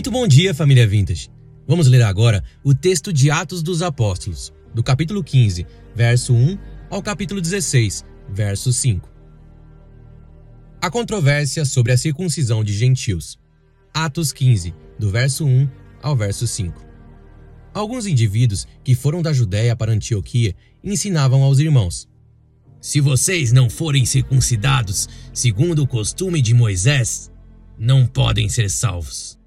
Muito bom dia, família Vintage. Vamos ler agora o texto de Atos dos Apóstolos, do capítulo 15, verso 1 ao capítulo 16, verso 5. A controvérsia sobre a circuncisão de gentios. Atos 15, do verso 1 ao verso 5. Alguns indivíduos que foram da Judéia para Antioquia ensinavam aos irmãos: Se vocês não forem circuncidados segundo o costume de Moisés, não podem ser salvos.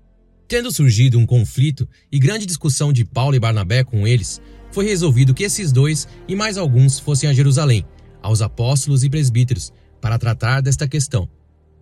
Tendo surgido um conflito e grande discussão de Paulo e Barnabé com eles, foi resolvido que esses dois e mais alguns fossem a Jerusalém, aos apóstolos e presbíteros, para tratar desta questão.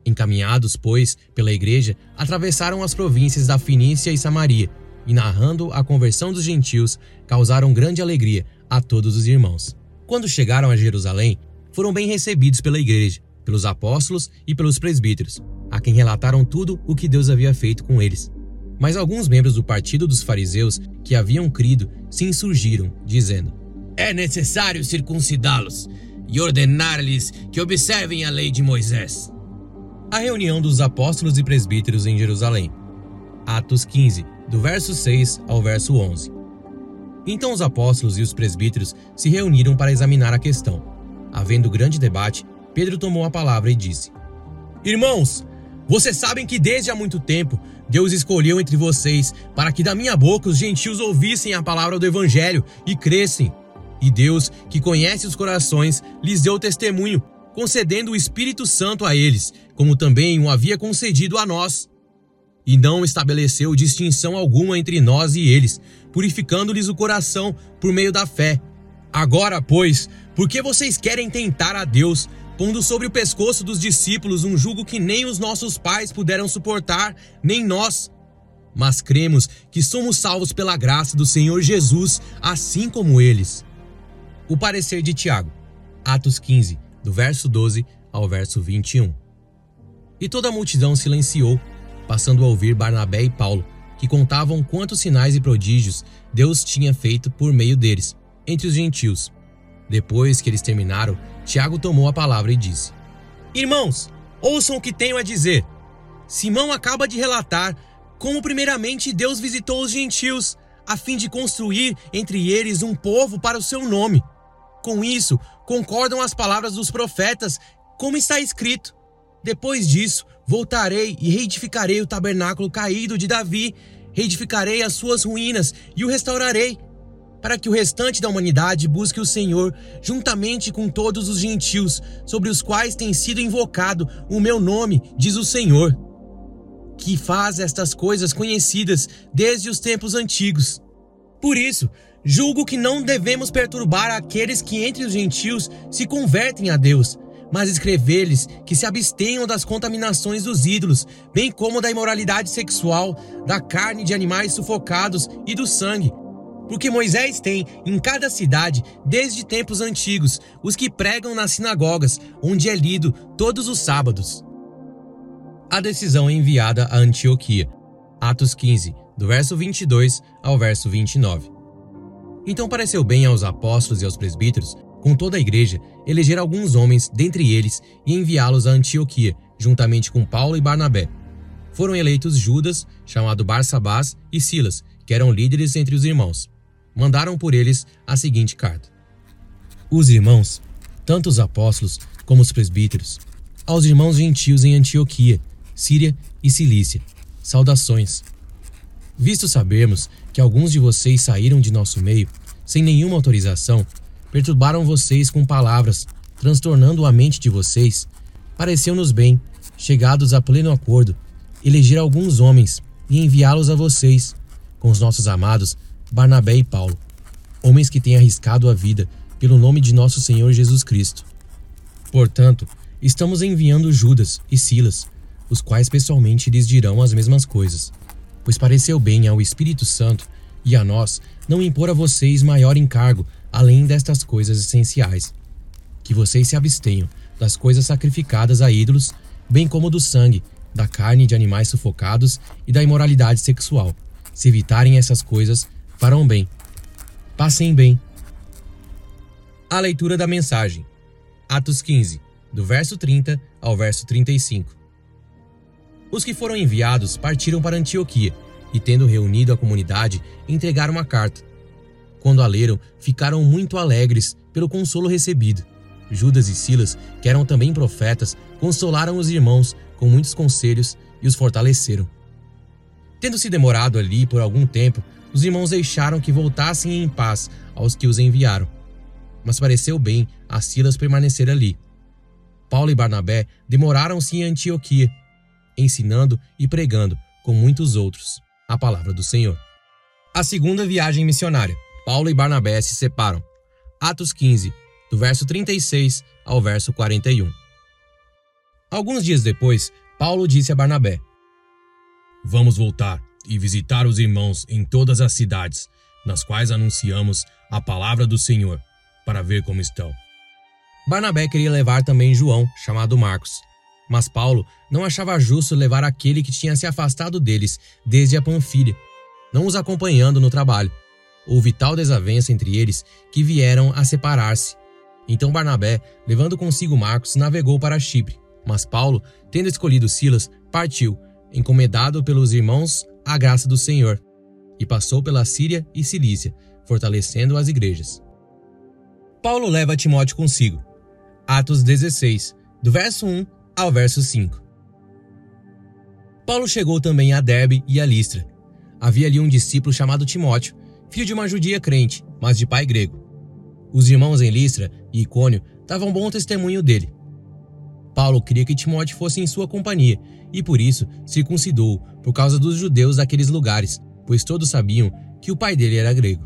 Encaminhados, pois, pela igreja, atravessaram as províncias da Finícia e Samaria e, narrando a conversão dos gentios, causaram grande alegria a todos os irmãos. Quando chegaram a Jerusalém, foram bem recebidos pela igreja, pelos apóstolos e pelos presbíteros, a quem relataram tudo o que Deus havia feito com eles. Mas alguns membros do partido dos fariseus que haviam crido se insurgiram, dizendo: É necessário circuncidá-los e ordenar-lhes que observem a lei de Moisés. A reunião dos apóstolos e presbíteros em Jerusalém. Atos 15, do verso 6 ao verso 11. Então os apóstolos e os presbíteros se reuniram para examinar a questão. Havendo grande debate, Pedro tomou a palavra e disse: Irmãos, vocês sabem que desde há muito tempo Deus escolheu entre vocês para que da minha boca os gentios ouvissem a palavra do evangelho e crescem. E Deus, que conhece os corações, lhes deu testemunho, concedendo o Espírito Santo a eles, como também o havia concedido a nós e não estabeleceu distinção alguma entre nós e eles, purificando-lhes o coração por meio da fé. Agora, pois, por que vocês querem tentar a Deus, pondo sobre o pescoço dos discípulos um jugo que nem os nossos pais puderam suportar, nem nós? Mas cremos que somos salvos pela graça do Senhor Jesus, assim como eles. O parecer de Tiago, Atos 15, do verso 12 ao verso 21. E toda a multidão silenciou passando a ouvir Barnabé e Paulo, que contavam quantos sinais e prodígios Deus tinha feito por meio deles, entre os gentios. Depois que eles terminaram, Tiago tomou a palavra e disse: Irmãos, ouçam o que tenho a dizer. Simão acaba de relatar como, primeiramente, Deus visitou os gentios, a fim de construir entre eles um povo para o seu nome. Com isso, concordam as palavras dos profetas, como está escrito: Depois disso, Voltarei e reedificarei o tabernáculo caído de Davi, reedificarei as suas ruínas e o restaurarei, para que o restante da humanidade busque o Senhor, juntamente com todos os gentios, sobre os quais tem sido invocado o meu nome, diz o Senhor, que faz estas coisas conhecidas desde os tempos antigos. Por isso, julgo que não devemos perturbar aqueles que entre os gentios se convertem a Deus mas escrever-lhes que se abstenham das contaminações dos ídolos, bem como da imoralidade sexual, da carne de animais sufocados e do sangue. Porque Moisés tem em cada cidade, desde tempos antigos, os que pregam nas sinagogas, onde é lido todos os sábados. A decisão é enviada a Antioquia. Atos 15, do verso 22 ao verso 29. Então pareceu bem aos apóstolos e aos presbíteros com toda a igreja, eleger alguns homens dentre eles e enviá-los a Antioquia, juntamente com Paulo e Barnabé. Foram eleitos Judas, chamado Barsabás, e Silas, que eram líderes entre os irmãos. Mandaram por eles a seguinte carta: Os irmãos, tanto os apóstolos como os presbíteros, aos irmãos gentios em Antioquia, Síria e Cilícia, saudações. Visto sabermos que alguns de vocês saíram de nosso meio, sem nenhuma autorização, Perturbaram vocês com palavras, transtornando a mente de vocês. Pareceu-nos bem, chegados a pleno acordo, eleger alguns homens e enviá-los a vocês, com os nossos amados Barnabé e Paulo, homens que têm arriscado a vida pelo nome de nosso Senhor Jesus Cristo. Portanto, estamos enviando Judas e Silas, os quais pessoalmente lhes dirão as mesmas coisas, pois pareceu bem ao Espírito Santo e a nós não impor a vocês maior encargo além destas coisas essenciais: que vocês se abstenham das coisas sacrificadas a ídolos, bem como do sangue, da carne de animais sufocados e da imoralidade sexual. Se evitarem essas coisas, farão bem. Passem bem. A leitura da mensagem. Atos 15, do verso 30 ao verso 35. Os que foram enviados partiram para Antioquia, e, tendo reunido a comunidade, entregaram uma carta. Quando a leram, ficaram muito alegres pelo consolo recebido. Judas e Silas, que eram também profetas, consolaram os irmãos com muitos conselhos e os fortaleceram. Tendo se demorado ali por algum tempo, os irmãos deixaram que voltassem em paz aos que os enviaram. Mas pareceu bem a Silas permanecer ali. Paulo e Barnabé demoraram-se em Antioquia, ensinando e pregando, com muitos outros, a palavra do Senhor. A segunda viagem missionária. Paulo e Barnabé se separam. Atos 15, do verso 36 ao verso 41. Alguns dias depois, Paulo disse a Barnabé: Vamos voltar e visitar os irmãos em todas as cidades, nas quais anunciamos a palavra do Senhor, para ver como estão. Barnabé queria levar também João, chamado Marcos, mas Paulo não achava justo levar aquele que tinha se afastado deles desde a Panfilha, não os acompanhando no trabalho. Houve tal desavença entre eles que vieram a separar-se. Então Barnabé, levando consigo Marcos, navegou para Chipre, mas Paulo, tendo escolhido Silas, partiu, encomendado pelos irmãos à graça do Senhor, e passou pela Síria e Cilícia, fortalecendo as igrejas. Paulo leva Timóteo consigo. Atos 16, do verso 1 ao verso 5. Paulo chegou também a Derbe e a Listra. Havia ali um discípulo chamado Timóteo, filho de uma judia crente, mas de pai grego. Os irmãos em Listra e Icônio davam bom testemunho dele. Paulo queria que Timóteo fosse em sua companhia e por isso circuncidou por causa dos judeus daqueles lugares, pois todos sabiam que o pai dele era grego.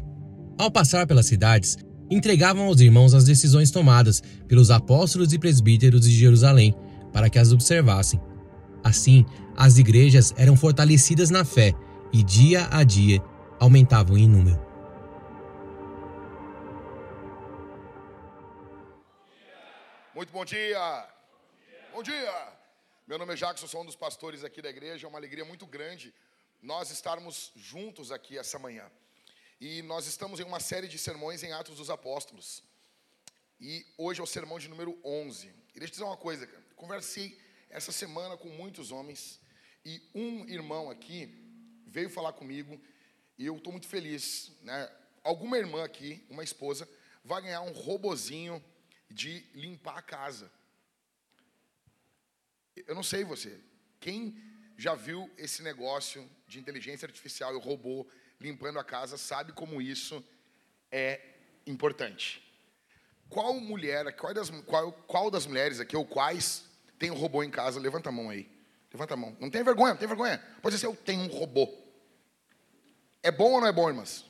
Ao passar pelas cidades, entregavam aos irmãos as decisões tomadas pelos apóstolos e presbíteros de Jerusalém, para que as observassem. Assim, as igrejas eram fortalecidas na fé e dia a dia aumentavam em número. Muito bom dia! Bom dia! Meu nome é Jackson, sou um dos pastores aqui da igreja. É uma alegria muito grande nós estarmos juntos aqui essa manhã. E nós estamos em uma série de sermões em Atos dos Apóstolos. E hoje é o sermão de número 11. E deixa eu dizer uma coisa, cara. Conversei essa semana com muitos homens e um irmão aqui veio falar comigo e eu estou muito feliz. Né? Alguma irmã aqui, uma esposa, vai ganhar um robozinho de limpar a casa. Eu não sei você. Quem já viu esse negócio de inteligência artificial e robô limpando a casa sabe como isso é importante. Qual mulher, qual das, qual, qual das mulheres aqui, ou quais, tem um robô em casa? Levanta a mão aí. Levanta a mão. Não tem vergonha, não tem vergonha. Pode dizer, eu tenho um robô. É bom ou não é bom, irmãs?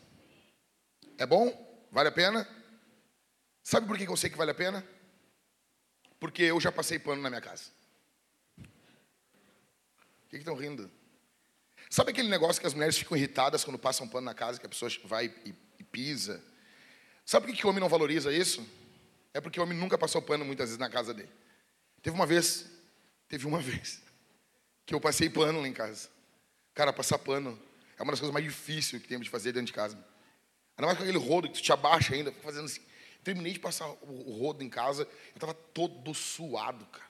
É bom? Vale a pena? Sabe por que eu sei que vale a pena? Porque eu já passei pano na minha casa. Que estão rindo? Sabe aquele negócio que as mulheres ficam irritadas quando passam pano na casa, que a pessoa vai e, e pisa? Sabe por que o homem não valoriza isso? É porque o homem nunca passou pano muitas vezes na casa dele. Teve uma vez, teve uma vez, que eu passei pano lá em casa. Cara, passar pano é uma das coisas mais difíceis que temos de fazer dentro de casa. Ainda mais com aquele rodo que tu te abaixa ainda, fazendo assim. Terminei de passar o rodo em casa, eu estava todo suado, cara.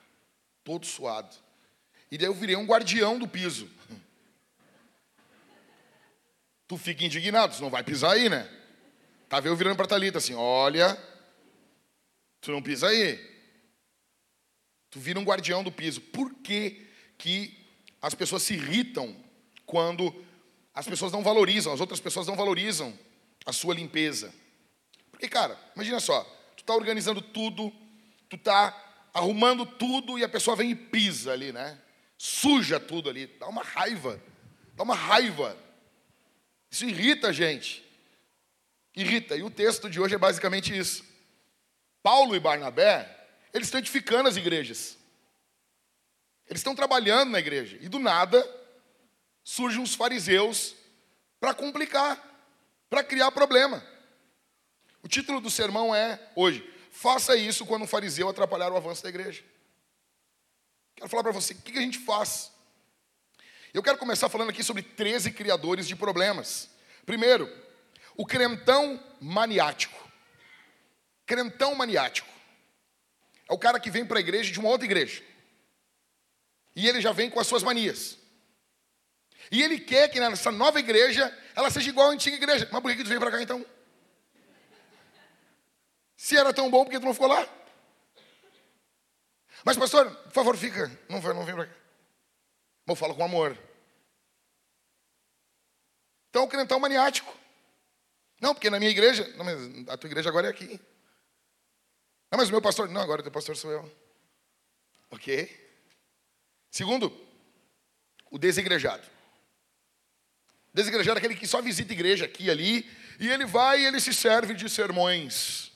Todo suado. E daí eu virei um guardião do piso. Tu fica indignado, tu não vai pisar aí, né? Tava eu virando para Thalita assim, olha, tu não pisa aí. Tu vira um guardião do piso. Por que, que as pessoas se irritam quando as pessoas não valorizam, as outras pessoas não valorizam a sua limpeza? Porque, cara, imagina só, tu tá organizando tudo, tu tá arrumando tudo e a pessoa vem e pisa ali, né? Suja tudo ali, dá uma raiva, dá uma raiva. Isso irrita a gente. Irrita. E o texto de hoje é basicamente isso. Paulo e Barnabé, eles estão edificando as igrejas. Eles estão trabalhando na igreja. E do nada, surgem os fariseus para complicar, para criar problema. O título do sermão é, hoje, faça isso quando um fariseu atrapalhar o avanço da igreja. Quero falar para você, o que a gente faz? Eu quero começar falando aqui sobre 13 criadores de problemas. Primeiro, o crentão maniático. Crentão maniático. É o cara que vem para a igreja de uma outra igreja. E ele já vem com as suas manias. E ele quer que nessa nova igreja ela seja igual à antiga igreja. Mas por que tu veio para cá então? Se era tão bom, por que tu não ficou lá? Mas, pastor, por favor, fica. Não, vai, não vem para cá. Eu falo com amor. Então, o crentão maniático. Não, porque na minha igreja. Não, mas a tua igreja agora é aqui. Não, mas o meu pastor. Não, agora o teu pastor sou eu. Ok? Segundo, o desigrejado. Desigrejado é aquele que só visita igreja aqui e ali, e ele vai e ele se serve de sermões,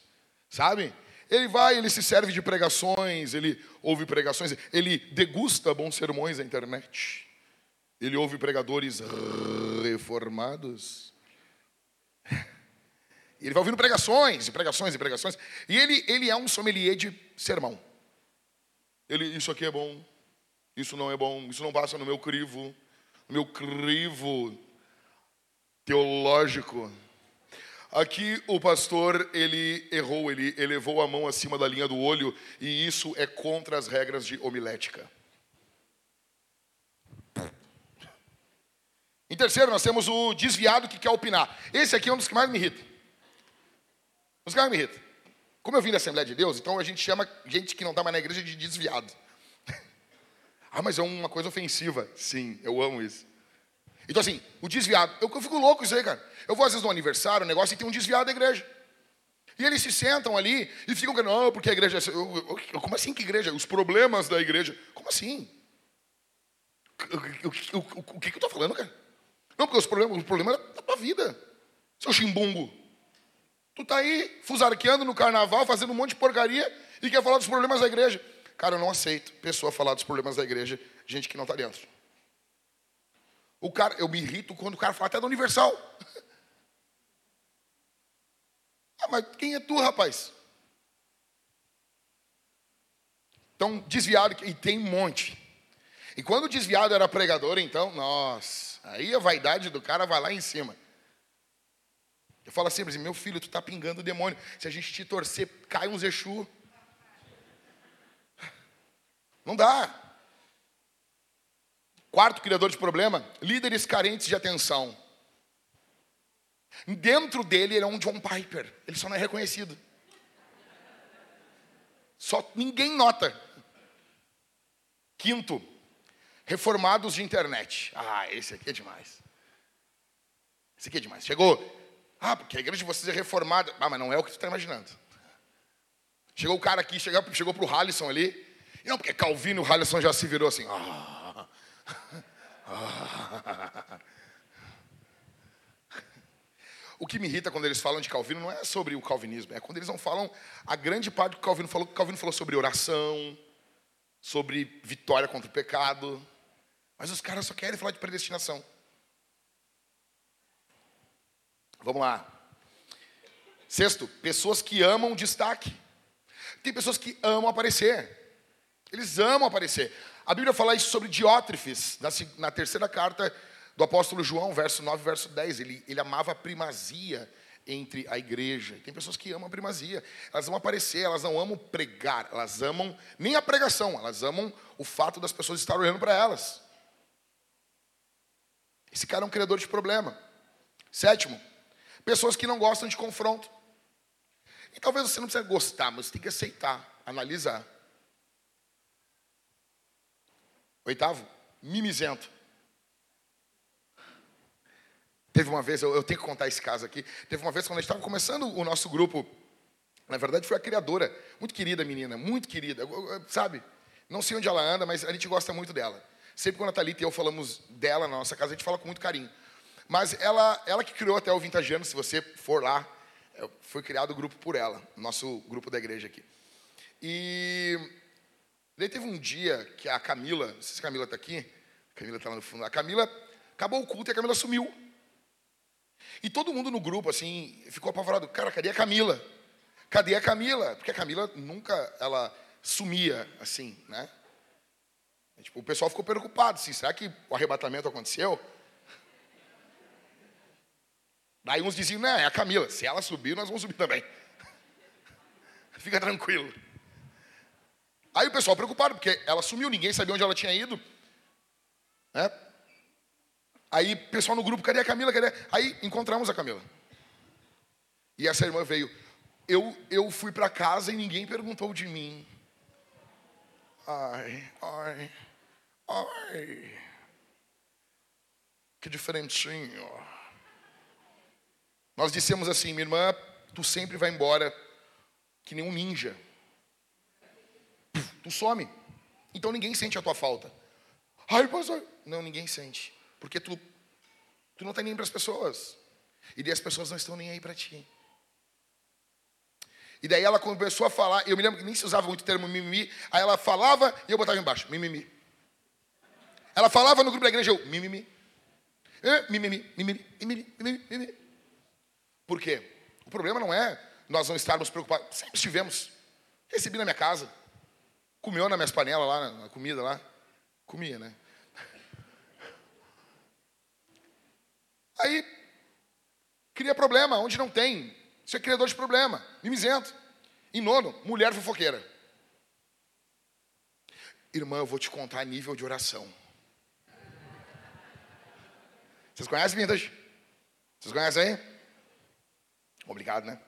sabe? Ele vai, ele se serve de pregações, ele ouve pregações, ele degusta bons sermões na internet. Ele ouve pregadores reformados. Ele vai ouvindo pregações e pregações e pregações. E ele, ele é um sommelier de sermão. Ele, isso aqui é bom, isso não é bom, isso não passa no meu crivo, no meu crivo teológico. Aqui o pastor, ele errou, ele elevou a mão acima da linha do olho, e isso é contra as regras de homilética. Em terceiro, nós temos o desviado que quer opinar. Esse aqui é um dos que mais me irrita. Um dos que mais me irrita. Como eu vim da Assembleia de Deus, então a gente chama gente que não está mais na igreja de desviado. ah, mas é uma coisa ofensiva. Sim, eu amo isso. Então, assim, o desviado, eu, eu fico louco isso aí, cara. Eu vou às vezes no aniversário, um negócio, e tem um desviado da igreja. E eles se sentam ali e ficam, não, porque a igreja. É eu, eu, como assim que igreja? Os problemas da igreja. Como assim? O, que, que eu estou falando, cara? Não, porque os problemas, o problema é da tua vida. Seu chimbungo. Tu tá aí fusarqueando no carnaval, fazendo um monte de porcaria e quer falar dos problemas da igreja. Cara, eu não aceito pessoa falar dos problemas da igreja, gente que não está dentro. O cara, eu me irrito quando o cara fala até da Universal. ah, mas quem é tu, rapaz? Então, desviado, e tem um monte. E quando o desviado era pregador, então, nossa, aí a vaidade do cara vai lá em cima. Eu falo sempre assim, meu filho, tu está pingando o demônio. Se a gente te torcer, cai um Exu. Não dá. Quarto criador de problema, líderes carentes de atenção. Dentro dele ele é um John Piper, ele só não é reconhecido. Só ninguém nota. Quinto, reformados de internet. Ah, esse aqui é demais. Esse aqui é demais. Chegou. Ah, porque a igreja de vocês é reformada. Ah, mas não é o que tu está imaginando. Chegou o cara aqui, chegou, chegou para o Halisson ali. Não, porque Calvino, o Halisson já se virou assim. Ah. O que me irrita quando eles falam de Calvino não é sobre o calvinismo, é quando eles não falam a grande parte do que Calvino falou. Calvino falou sobre oração, sobre vitória contra o pecado, mas os caras só querem falar de predestinação. Vamos lá. Sexto, pessoas que amam destaque. Tem pessoas que amam aparecer. Eles amam aparecer. A Bíblia fala isso sobre Diótrefes, na, na terceira carta do apóstolo João, verso 9, verso 10. Ele, ele amava a primazia entre a igreja. Tem pessoas que amam a primazia. Elas vão aparecer, elas não amam pregar, elas amam nem a pregação, elas amam o fato das pessoas estarem olhando para elas. Esse cara é um criador de problema. Sétimo, pessoas que não gostam de confronto. E talvez você não precise gostar, mas você tem que aceitar, analisar. Oitavo, mimizento. Teve uma vez, eu, eu, tenho que contar esse caso aqui. Teve uma vez quando a gente estava começando o nosso grupo, na verdade foi a criadora, muito querida menina, muito querida, sabe? Não sei onde ela anda, mas a gente gosta muito dela. Sempre quando a Thalita e eu falamos dela na nossa casa, a gente fala com muito carinho. Mas ela, ela que criou até o Vintagiano, se você for lá, foi criado o grupo por ela, nosso grupo da igreja aqui. E Daí teve um dia que a Camila, não sei se a Camila está aqui, a Camila está lá no fundo, a Camila, acabou o culto e a Camila sumiu. E todo mundo no grupo, assim, ficou apavorado. Cara, cadê a Camila? Cadê a Camila? Porque a Camila nunca, ela sumia, assim, né? Tipo, o pessoal ficou preocupado, assim, será que o arrebatamento aconteceu? Daí uns diziam, não, é a Camila, se ela subir, nós vamos subir também. Fica tranquilo. Aí o pessoal preocupado, porque ela sumiu, ninguém sabia onde ela tinha ido. Né? Aí, pessoal no grupo, cadê a Camila? Cadê? Aí encontramos a Camila. E essa irmã veio. Eu, eu fui para casa e ninguém perguntou de mim. Ai, ai, ai. Que diferentinho. Nós dissemos assim, minha irmã, tu sempre vai embora que nem um ninja. Tu some. Então ninguém sente a tua falta. Ai, pastor. Não, ninguém sente. Porque tu, tu não está nem para as pessoas. E daí as pessoas não estão nem aí para ti. E daí ela começou a falar, eu me lembro que nem se usava muito o termo mimimi, aí ela falava e eu botava embaixo, mimimi. Ela falava no grupo da igreja, eu, mimimi. Mimimi, mimimi, mimimi, mimimi. Por quê? O problema não é nós não estarmos preocupados. Sempre estivemos. Recebi na minha casa. Comeu nas minhas panelas lá, na comida lá. Comia, né? Aí, cria problema onde não tem. Isso é criador de problema. Mimizento. Em nono, mulher fofoqueira. Irmã, eu vou te contar nível de oração. Vocês conhecem Vintage? Vocês conhecem aí? Obrigado, né?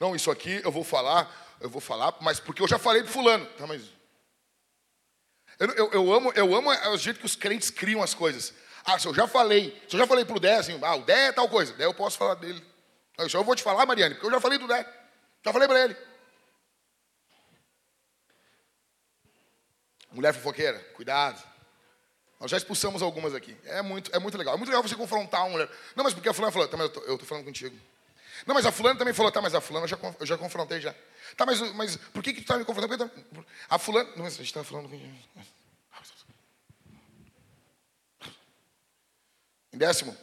Não, isso aqui eu vou falar, eu vou falar, mas porque eu já falei pro fulano. Tá, mas... Eu, eu, eu, amo, eu amo o jeito que os crentes criam as coisas. Ah, se eu já falei, se eu já falei pro Dé, assim, ah, o Dé é tal coisa, Dé eu posso falar dele. Isso eu vou te falar, Mariane, porque eu já falei do Dé. Já falei para ele. Mulher fofoqueira, cuidado. Nós já expulsamos algumas aqui. É muito, é muito legal. É muito legal você confrontar uma mulher. Não, mas porque a fulana falou, tá, mas eu tô, falando contigo. Não, mas a fulana também falou, tá, mas a fulana eu já, eu já confrontei já. Tá, mas, mas por que, que tu tá me confrontando? A fulana. Não, mas a gente tá falando. Em décimo,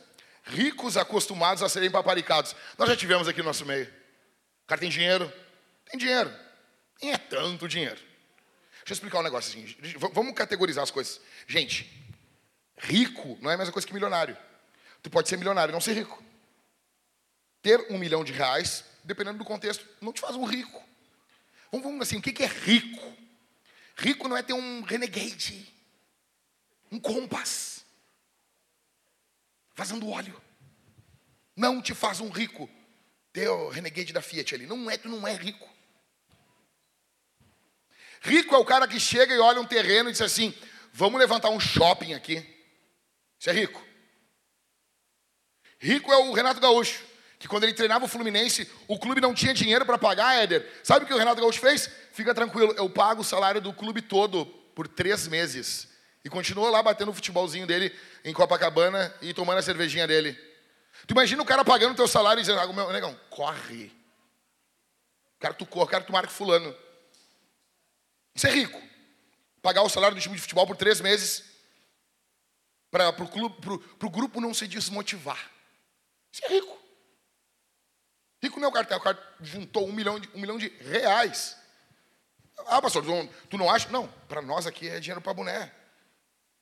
ricos acostumados a serem paparicados. Nós já tivemos aqui no nosso meio. O cara tem dinheiro? Tem dinheiro. Nem é tanto dinheiro. Deixa eu explicar um negócio assim. Vamos categorizar as coisas. Gente, rico não é a mesma coisa que milionário. Tu pode ser milionário e não ser rico. Ter um milhão de reais, dependendo do contexto, não te faz um rico. Vamos, vamos assim, o que é rico? Rico não é ter um renegade, um compass, vazando óleo. Não te faz um rico. Ter o renegade da Fiat ali. Não é, tu não é rico. Rico é o cara que chega e olha um terreno e diz assim: vamos levantar um shopping aqui. Isso é rico. Rico é o Renato Gaúcho, que quando ele treinava o Fluminense, o clube não tinha dinheiro para pagar, Éder. Sabe o que o Renato Gaúcho fez? Fica tranquilo, eu pago o salário do clube todo por três meses. E continua lá batendo o futebolzinho dele em Copacabana e tomando a cervejinha dele. Tu imagina o cara pagando o teu salário e dizendo, ah, meu negão, corre. Quero tu corre, quero tu marque fulano. Isso é rico. Pagar o salário do time de futebol por três meses para o grupo não se desmotivar. Isso é rico. Rico não é o cara, o cara juntou um milhão de, um milhão de reais. Ah, pastor, tu não, tu não acha? Não, para nós aqui é dinheiro para boné.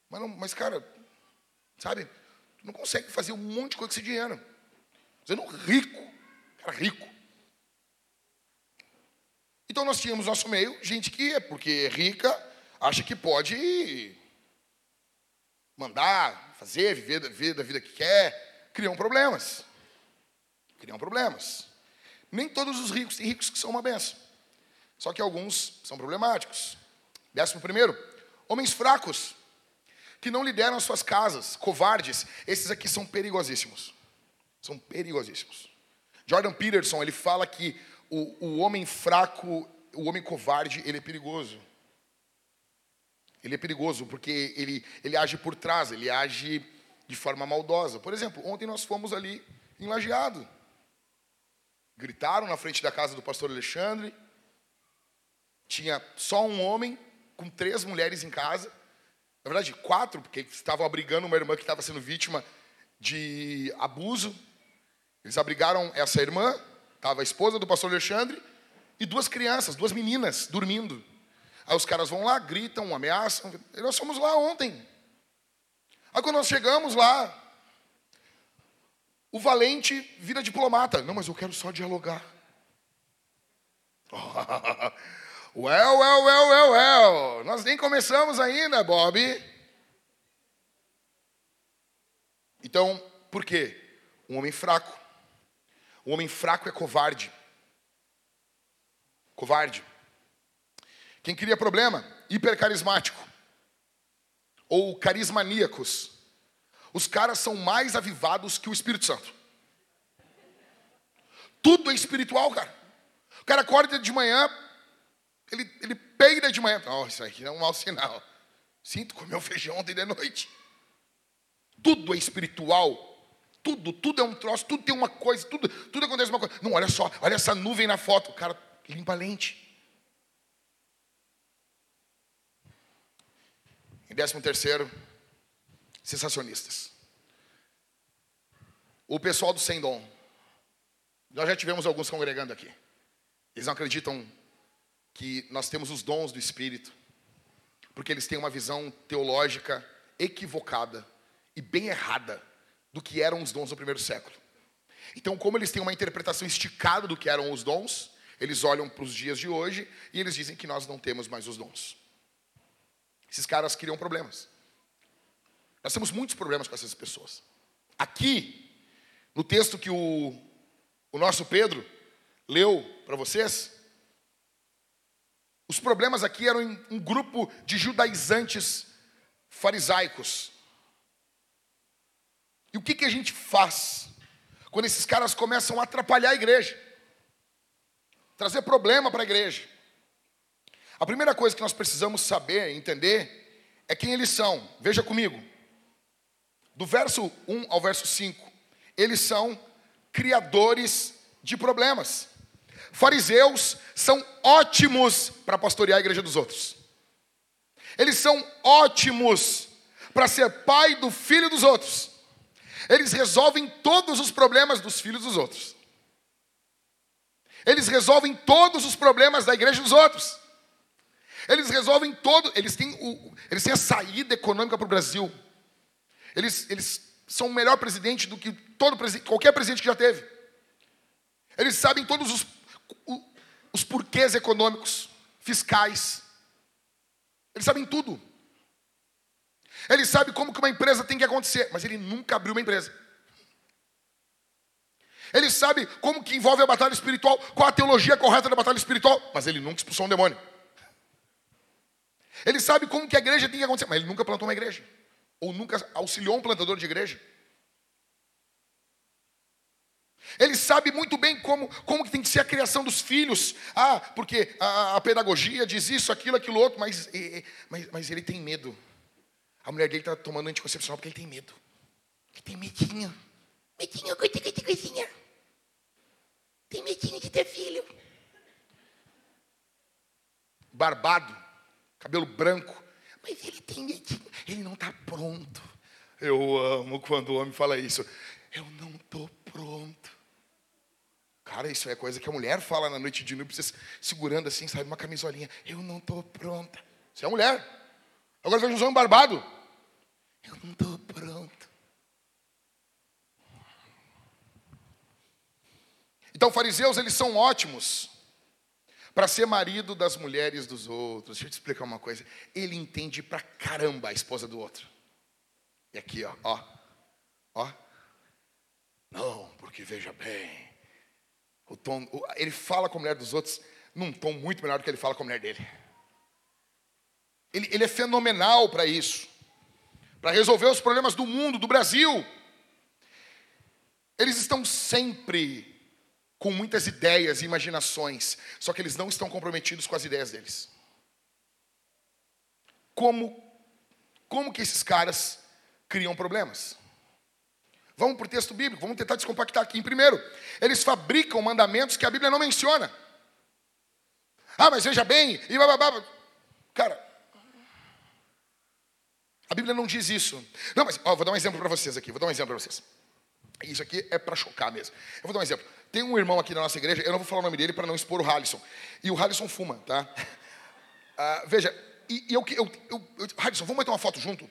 Mas, não, mas, cara, sabe, tu não consegue fazer um monte de coisa com esse dinheiro. Sendo rico, cara rico. Então nós tínhamos nosso meio gente que é porque é rica, acha que pode mandar, fazer, viver da vida que quer, criam problemas. Criam problemas. Nem todos os ricos têm ricos que são uma benção. Só que alguns são problemáticos. Décimo primeiro, homens fracos, que não lideram as suas casas, covardes, esses aqui são perigosíssimos. São perigosíssimos. Jordan Peterson, ele fala que o, o homem fraco, o homem covarde, ele é perigoso. Ele é perigoso porque ele, ele age por trás, ele age de forma maldosa. Por exemplo, ontem nós fomos ali em Lajeado. Gritaram na frente da casa do pastor Alexandre. Tinha só um homem com três mulheres em casa. Na verdade, quatro, porque estavam abrigando uma irmã que estava sendo vítima de abuso. Eles abrigaram essa irmã, Estava a esposa do pastor Alexandre e duas crianças, duas meninas, dormindo. Aí os caras vão lá, gritam, ameaçam. Nós fomos lá ontem. Aí quando nós chegamos lá, o valente vira diplomata. Não, mas eu quero só dialogar. well, well, well, well, well. Nós nem começamos ainda, Bob. Então, por quê? Um homem fraco. Um homem fraco é covarde. Covarde. Quem cria problema? Hipercarismático. Ou carismaníacos. Os caras são mais avivados que o Espírito Santo. Tudo é espiritual, cara. O cara acorda de manhã, ele, ele peida de manhã. Oh, isso aqui é um mau sinal. Sinto comer feijão ontem de noite. Tudo é espiritual. Tudo, tudo é um troço, tudo tem uma coisa, tudo, tudo acontece uma coisa. Não, olha só, olha essa nuvem na foto. O cara limpa a lente. Em décimo terceiro, sensacionistas. O pessoal do sem dom. Nós já tivemos alguns congregando aqui. Eles não acreditam que nós temos os dons do Espírito, porque eles têm uma visão teológica equivocada e bem errada do que eram os dons do primeiro século. Então, como eles têm uma interpretação esticada do que eram os dons, eles olham para os dias de hoje e eles dizem que nós não temos mais os dons. Esses caras criam problemas. Nós temos muitos problemas com essas pessoas. Aqui, no texto que o, o nosso Pedro leu para vocês, os problemas aqui eram em um grupo de judaizantes farisaicos. E o que, que a gente faz quando esses caras começam a atrapalhar a igreja? Trazer problema para a igreja. A primeira coisa que nós precisamos saber, entender, é quem eles são. Veja comigo. Do verso 1 ao verso 5, eles são criadores de problemas. Fariseus são ótimos para pastorear a igreja dos outros. Eles são ótimos para ser pai do filho dos outros. Eles resolvem todos os problemas dos filhos dos outros. Eles resolvem todos os problemas da igreja dos outros. Eles resolvem todo, eles têm, o, eles têm a saída econômica para o Brasil. Eles, eles são o melhor presidente do que todo qualquer presidente que já teve. Eles sabem todos os os porquês econômicos, fiscais. Ele sabe tudo. Ele sabe como que uma empresa tem que acontecer, mas ele nunca abriu uma empresa. Ele sabe como que envolve a batalha espiritual, qual a teologia correta da batalha espiritual, mas ele nunca expulsou um demônio. Ele sabe como que a igreja tem que acontecer, mas ele nunca plantou uma igreja. Ou nunca auxiliou um plantador de igreja. Ele sabe muito bem como, como que tem que ser a criação dos filhos. Ah, porque a, a pedagogia diz isso, aquilo, aquilo outro, mas, mas, mas ele tem medo. A mulher dele está tomando anticoncepcional porque ele tem medo. Ele tem medinho. Medinho, coisa, coisa, coisinha. Tem medinho de ter filho. Barbado, cabelo branco. Mas ele tem medinho, ele não está pronto. Eu amo quando o homem fala isso. Eu não estou pronto. Cara, isso é coisa que a mulher fala na noite de núpcias, segurando assim, sabe, uma camisolinha. Eu não estou pronta. Isso é mulher. Agora vejo um homem barbado. Eu não estou pronto. Então, fariseus, eles são ótimos para ser marido das mulheres dos outros. Deixa eu te explicar uma coisa. Ele entende pra caramba a esposa do outro. E aqui, ó, ó, ó. Não, porque veja bem, o tom, ele fala com a mulher dos outros num tom muito melhor do que ele fala com a mulher dele. Ele, ele é fenomenal para isso. Para resolver os problemas do mundo, do Brasil. Eles estão sempre com muitas ideias e imaginações, só que eles não estão comprometidos com as ideias deles. Como, como que esses caras criam problemas? Vamos para o texto bíblico, vamos tentar descompactar aqui. Em primeiro, eles fabricam mandamentos que a Bíblia não menciona. Ah, mas veja bem, e bababá. Cara, a Bíblia não diz isso. Não, mas ó, vou dar um exemplo para vocês aqui, vou dar um exemplo para vocês. Isso aqui é para chocar mesmo. Eu vou dar um exemplo. Tem um irmão aqui na nossa igreja, eu não vou falar o nome dele para não expor o Halisson. E o Halisson fuma, tá? Ah, veja, e, e eu, eu, eu, eu, Halisson, vamos meter uma foto junto?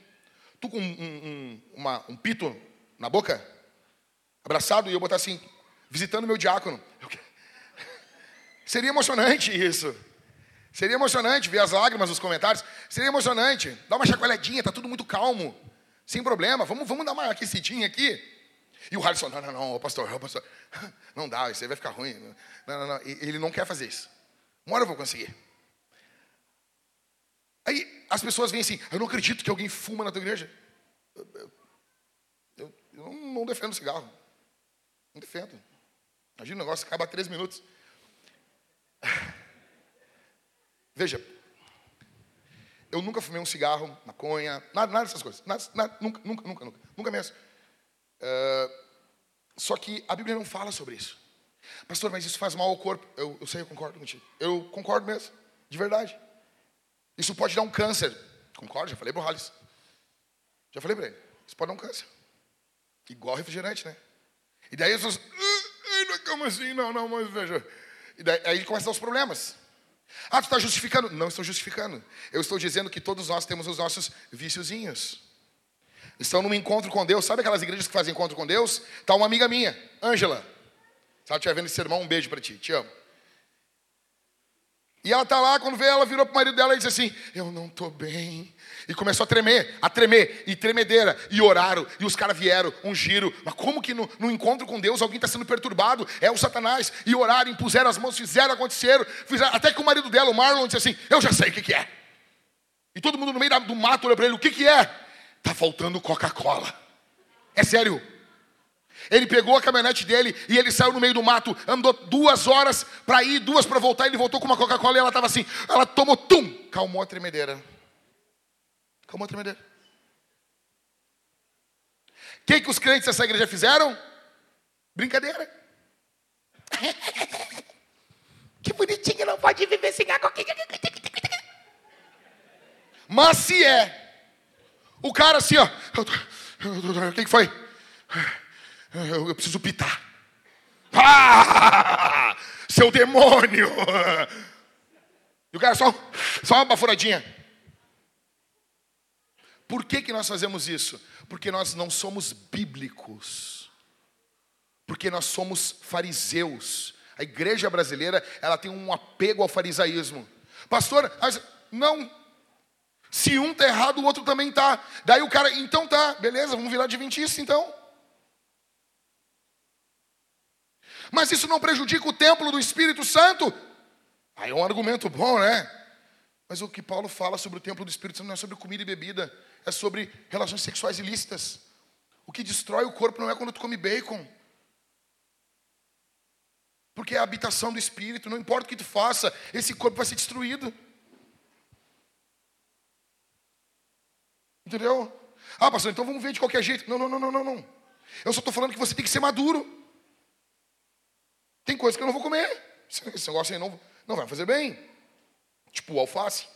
Tu com um, um, uma, um pito na boca, abraçado, e eu botar assim, visitando meu diácono. Seria emocionante isso. Seria emocionante ver as lágrimas nos comentários. Seria emocionante. Dá uma chacoalhadinha, tá tudo muito calmo. Sem problema, vamos, vamos dar uma aquecidinha aqui. E o Harrison, não, não, não, pastor, pastor, não dá, isso aí vai ficar ruim. Não, não, não, ele não quer fazer isso. Uma hora eu vou conseguir. Aí as pessoas vêm assim, eu não acredito que alguém fuma na tua igreja. Eu, eu, eu não defendo cigarro. Não defendo. Imagina o negócio acaba três minutos. Veja, eu nunca fumei um cigarro, maconha, nada, nada dessas coisas. Nada, nada, nunca, nunca, nunca, nunca. Nunca mesmo. Uh, só que a Bíblia não fala sobre isso. Pastor, mas isso faz mal ao corpo. Eu, eu sei, eu concordo contigo. Eu concordo mesmo, de verdade. Isso pode dar um câncer. Concordo, já falei para o. Já falei para ele. Isso pode dar um câncer. Igual refrigerante, né? E daí as pessoas. Como assim? Não, não, mas veja. E daí aí começam os problemas. Ah, tu está justificando? Não estou justificando. Eu estou dizendo que todos nós temos os nossos viciozinhos. Estão num encontro com Deus. Sabe aquelas igrejas que fazem encontro com Deus? Está uma amiga minha, Ângela. Ela estiver vendo esse sermão, um beijo para ti. Te amo. E ela está lá, quando veio, ela virou para o marido dela e disse assim: Eu não estou bem. E começou a tremer, a tremer, e tremedeira. E oraram, e os caras vieram, um giro. Mas como que no, no encontro com Deus alguém está sendo perturbado? É o Satanás. E oraram, impuseram as mãos, fizeram, aconteceram. Fizeram, até que o marido dela, o Marlon, disse assim: Eu já sei o que, que é. E todo mundo no meio do mato olhou para ele: O que, que é? Está faltando Coca-Cola. É sério. Ele pegou a caminhonete dele e ele saiu no meio do mato, andou duas horas para ir, duas para voltar. Ele voltou com uma Coca-Cola e ela estava assim. Ela tomou, tum, calmou a tremedeira. Calmou a tremedeira. O que, que os crentes dessa igreja fizeram? Brincadeira. que bonitinho, não pode viver sem água. Mas se é. O cara assim, ó. O que, foi? Eu, preciso pitar. Ah! Seu demônio! E o cara só, só uma baforadinha. Por que, que nós fazemos isso? Porque nós não somos bíblicos. Porque nós somos fariseus. A igreja brasileira, ela tem um apego ao farisaísmo. Pastor, não. Se um está errado, o outro também está. Daí o cara, então tá, beleza, vamos virar adventista então. Mas isso não prejudica o templo do Espírito Santo? Aí é um argumento bom, né? Mas o que Paulo fala sobre o templo do Espírito Santo não é sobre comida e bebida, é sobre relações sexuais ilícitas. O que destrói o corpo não é quando tu come bacon. Porque é a habitação do Espírito, não importa o que tu faça, esse corpo vai ser destruído. Entendeu? Ah, pastor, então vamos ver de qualquer jeito. Não, não, não, não, não. Eu só estou falando que você tem que ser maduro. Tem coisa que eu não vou comer. Esse negócio aí não, não vai fazer bem. Tipo alface.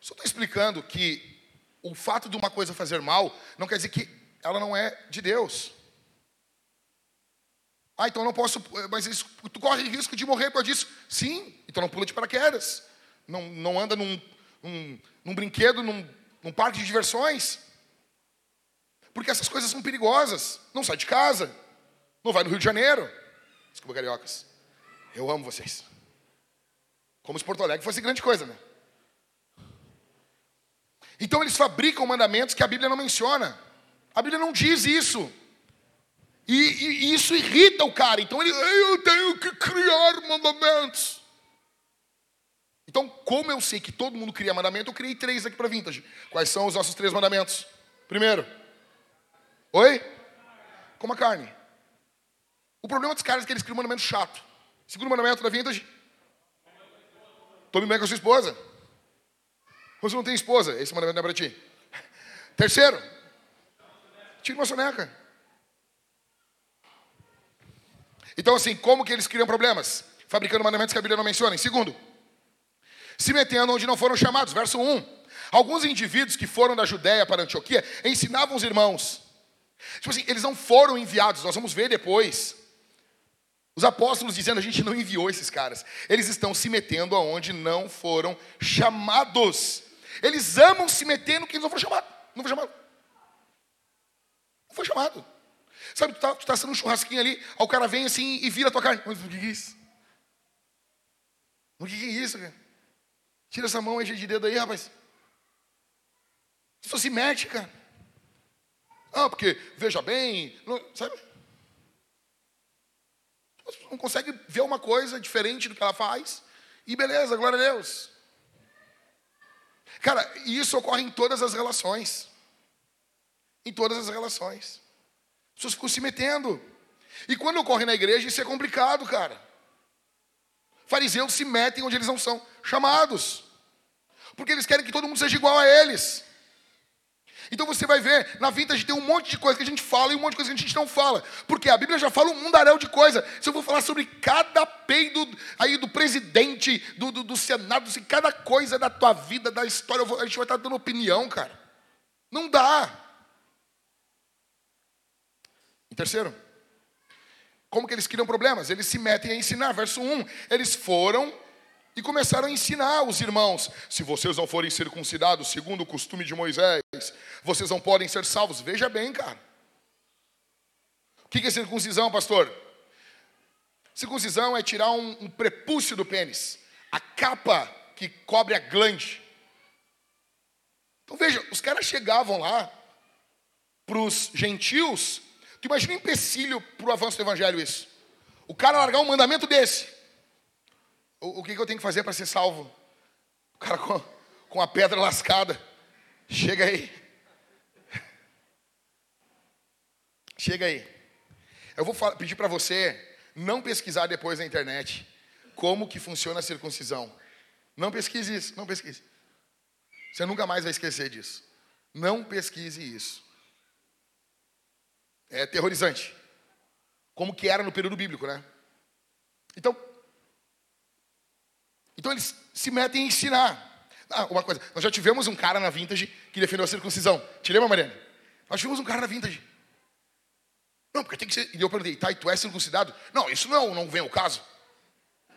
Só estou explicando que o fato de uma coisa fazer mal não quer dizer que ela não é de Deus. Ah, então não posso. Mas isso, tu corre risco de morrer por causa disso. Sim, então não pula de paraquedas. Não, não anda num, num, num brinquedo, num, num parque de diversões. Porque essas coisas são perigosas. Não sai de casa. Não vai no Rio de Janeiro. Desculpa, cariocas. Eu amo vocês. Como se Porto Alegre fosse grande coisa, né? Então eles fabricam mandamentos que a Bíblia não menciona. A Bíblia não diz isso. E, e, e isso irrita o cara. Então ele, eu tenho que criar mandamentos. Então, como eu sei que todo mundo cria mandamento, eu criei três aqui para Vintage. Quais são os nossos três mandamentos? Primeiro, Oi? Coma carne. O problema dos caras é que eles criam um mandamento chato. Segundo mandamento da vintage. Tome bem com a sua esposa. Você não tem esposa, esse mandamento não é para ti. Terceiro, tira uma soneca. Então, assim, como que eles criam problemas? Fabricando mandamentos que a Bíblia não menciona. Em segundo, se metendo onde não foram chamados. Verso 1. Alguns indivíduos que foram da Judéia para Antioquia ensinavam os irmãos Tipo assim, eles não foram enviados, nós vamos ver depois. Os apóstolos dizendo, a gente não enviou esses caras. Eles estão se metendo aonde não foram chamados. Eles amam se meter no que eles não foram chamados. Não foi chamado. Não foi chamado. Sabe, tu está tá sendo um churrasquinho ali, aí o cara vem assim e vira a tua carne. Mas o que é isso? O que é isso, cara? Tira essa mão aí de dedo aí, rapaz. Isso se mete, cara. Ah, porque, veja bem, não, sabe? Não consegue ver uma coisa diferente do que ela faz. E beleza, glória a Deus. Cara, isso ocorre em todas as relações. Em todas as relações. As pessoas ficam se metendo. E quando ocorre na igreja, isso é complicado, cara. Fariseus se metem onde eles não são chamados. Porque eles querem que todo mundo seja igual a eles. Então você vai ver, na vida a gente tem um monte de coisa que a gente fala e um monte de coisa que a gente não fala. Porque a Bíblia já fala um mundaréu de coisa. Se eu vou falar sobre cada peido aí do presidente, do, do, do Senado, assim, cada coisa da tua vida, da história, vou, a gente vai estar dando opinião, cara. Não dá. E terceiro, como que eles criam problemas? Eles se metem a ensinar. Verso 1, eles foram e começaram a ensinar os irmãos: se vocês não forem circuncidados segundo o costume de Moisés, vocês não podem ser salvos. Veja bem, cara. O que é circuncisão, pastor? Circuncisão é tirar um, um prepúcio do pênis, a capa que cobre a glande. Então veja, os caras chegavam lá para os gentios. Tu imagina um empecilho para o avanço do evangelho isso. O cara largar um mandamento desse. O, o que, que, eu tenho que fazer para ser salvo? O cara com, com a pedra lascada. Chega aí. Chega aí. Eu vou pedir para você não pesquisar depois na internet como que funciona a circuncisão. Não pesquise isso, não pesquise. Você nunca mais vai esquecer disso. Não pesquise isso. É terrorizante. Como que era no período bíblico, né? Então, então eles se metem a ensinar. Ah, uma coisa, nós já tivemos um cara na Vintage que defendeu a circuncisão. Te lembra, Mariana? Nós tivemos um cara na Vintage. Não, porque tem que ser. E eu perguntei, tá, e tu é circuncidado? Não, isso não, não vem ao caso.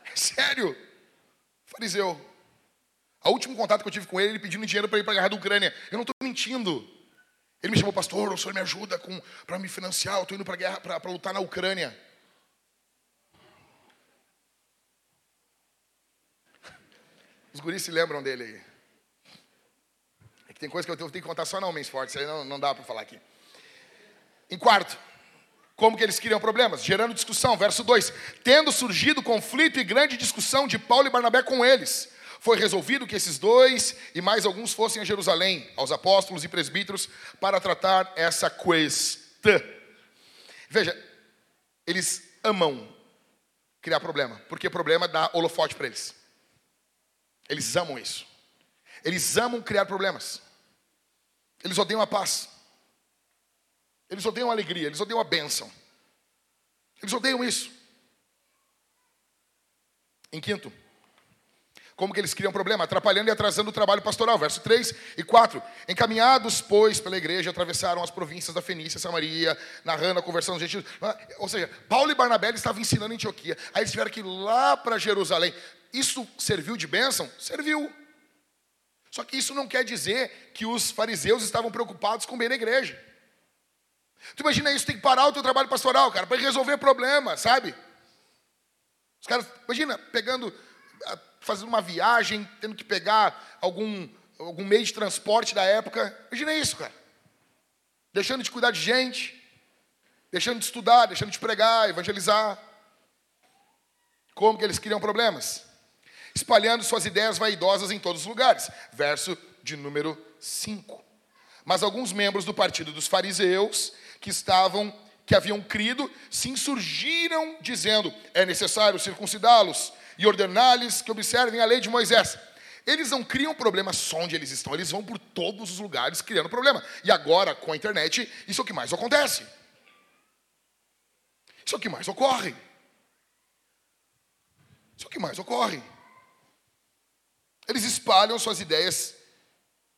É sério. Fariseu. O último contato que eu tive com ele, ele pedindo dinheiro para ir para a guerra da Ucrânia. Eu não estou mentindo. Ele me chamou, pastor, o senhor me ajuda para me financiar, eu estou indo para a guerra, para lutar na Ucrânia. Os guris se lembram dele aí. É que tem coisa que eu tenho que contar só na Homens Fortes, aí não, não dá para falar aqui. Em quarto, como que eles criam problemas? Gerando discussão. Verso 2: Tendo surgido conflito e grande discussão de Paulo e Barnabé com eles, foi resolvido que esses dois e mais alguns fossem a Jerusalém, aos apóstolos e presbíteros, para tratar essa questão. Veja, eles amam criar problema, porque problema dá holofote para eles. Eles amam isso. Eles amam criar problemas. Eles odeiam a paz. Eles odeiam a alegria, eles odeiam a bênção. Eles odeiam isso. Em quinto, como que eles criam problema? Atrapalhando e atrasando o trabalho pastoral. Verso 3 e 4. Encaminhados, pois, pela igreja, atravessaram as províncias da Fenícia, Samaria, narrando a conversão dos gentios. Ou seja, Paulo e Barnabé estavam ensinando em Antioquia. Aí eles tiveram que ir lá para Jerusalém. Isso serviu de bênção? Serviu. Só que isso não quer dizer que os fariseus estavam preocupados com bem da igreja. Tu imagina isso, tem que parar o teu trabalho pastoral, cara, para resolver problema, sabe? Os caras, imagina, pegando fazendo uma viagem, tendo que pegar algum, algum meio de transporte da época. Imagina isso, cara. Deixando de cuidar de gente, deixando de estudar, deixando de pregar, evangelizar. Como que eles criam problemas? Espalhando suas ideias vaidosas em todos os lugares. Verso de número 5. Mas alguns membros do partido dos fariseus que estavam que haviam crido se insurgiram dizendo: é necessário circuncidá-los e ordenar-lhes que observem a lei de Moisés. Eles não criam problema só onde eles estão, eles vão por todos os lugares criando problema. E agora, com a internet, isso é o que mais acontece. Isso é o que mais ocorre. Isso é o que mais ocorre. Eles espalham suas ideias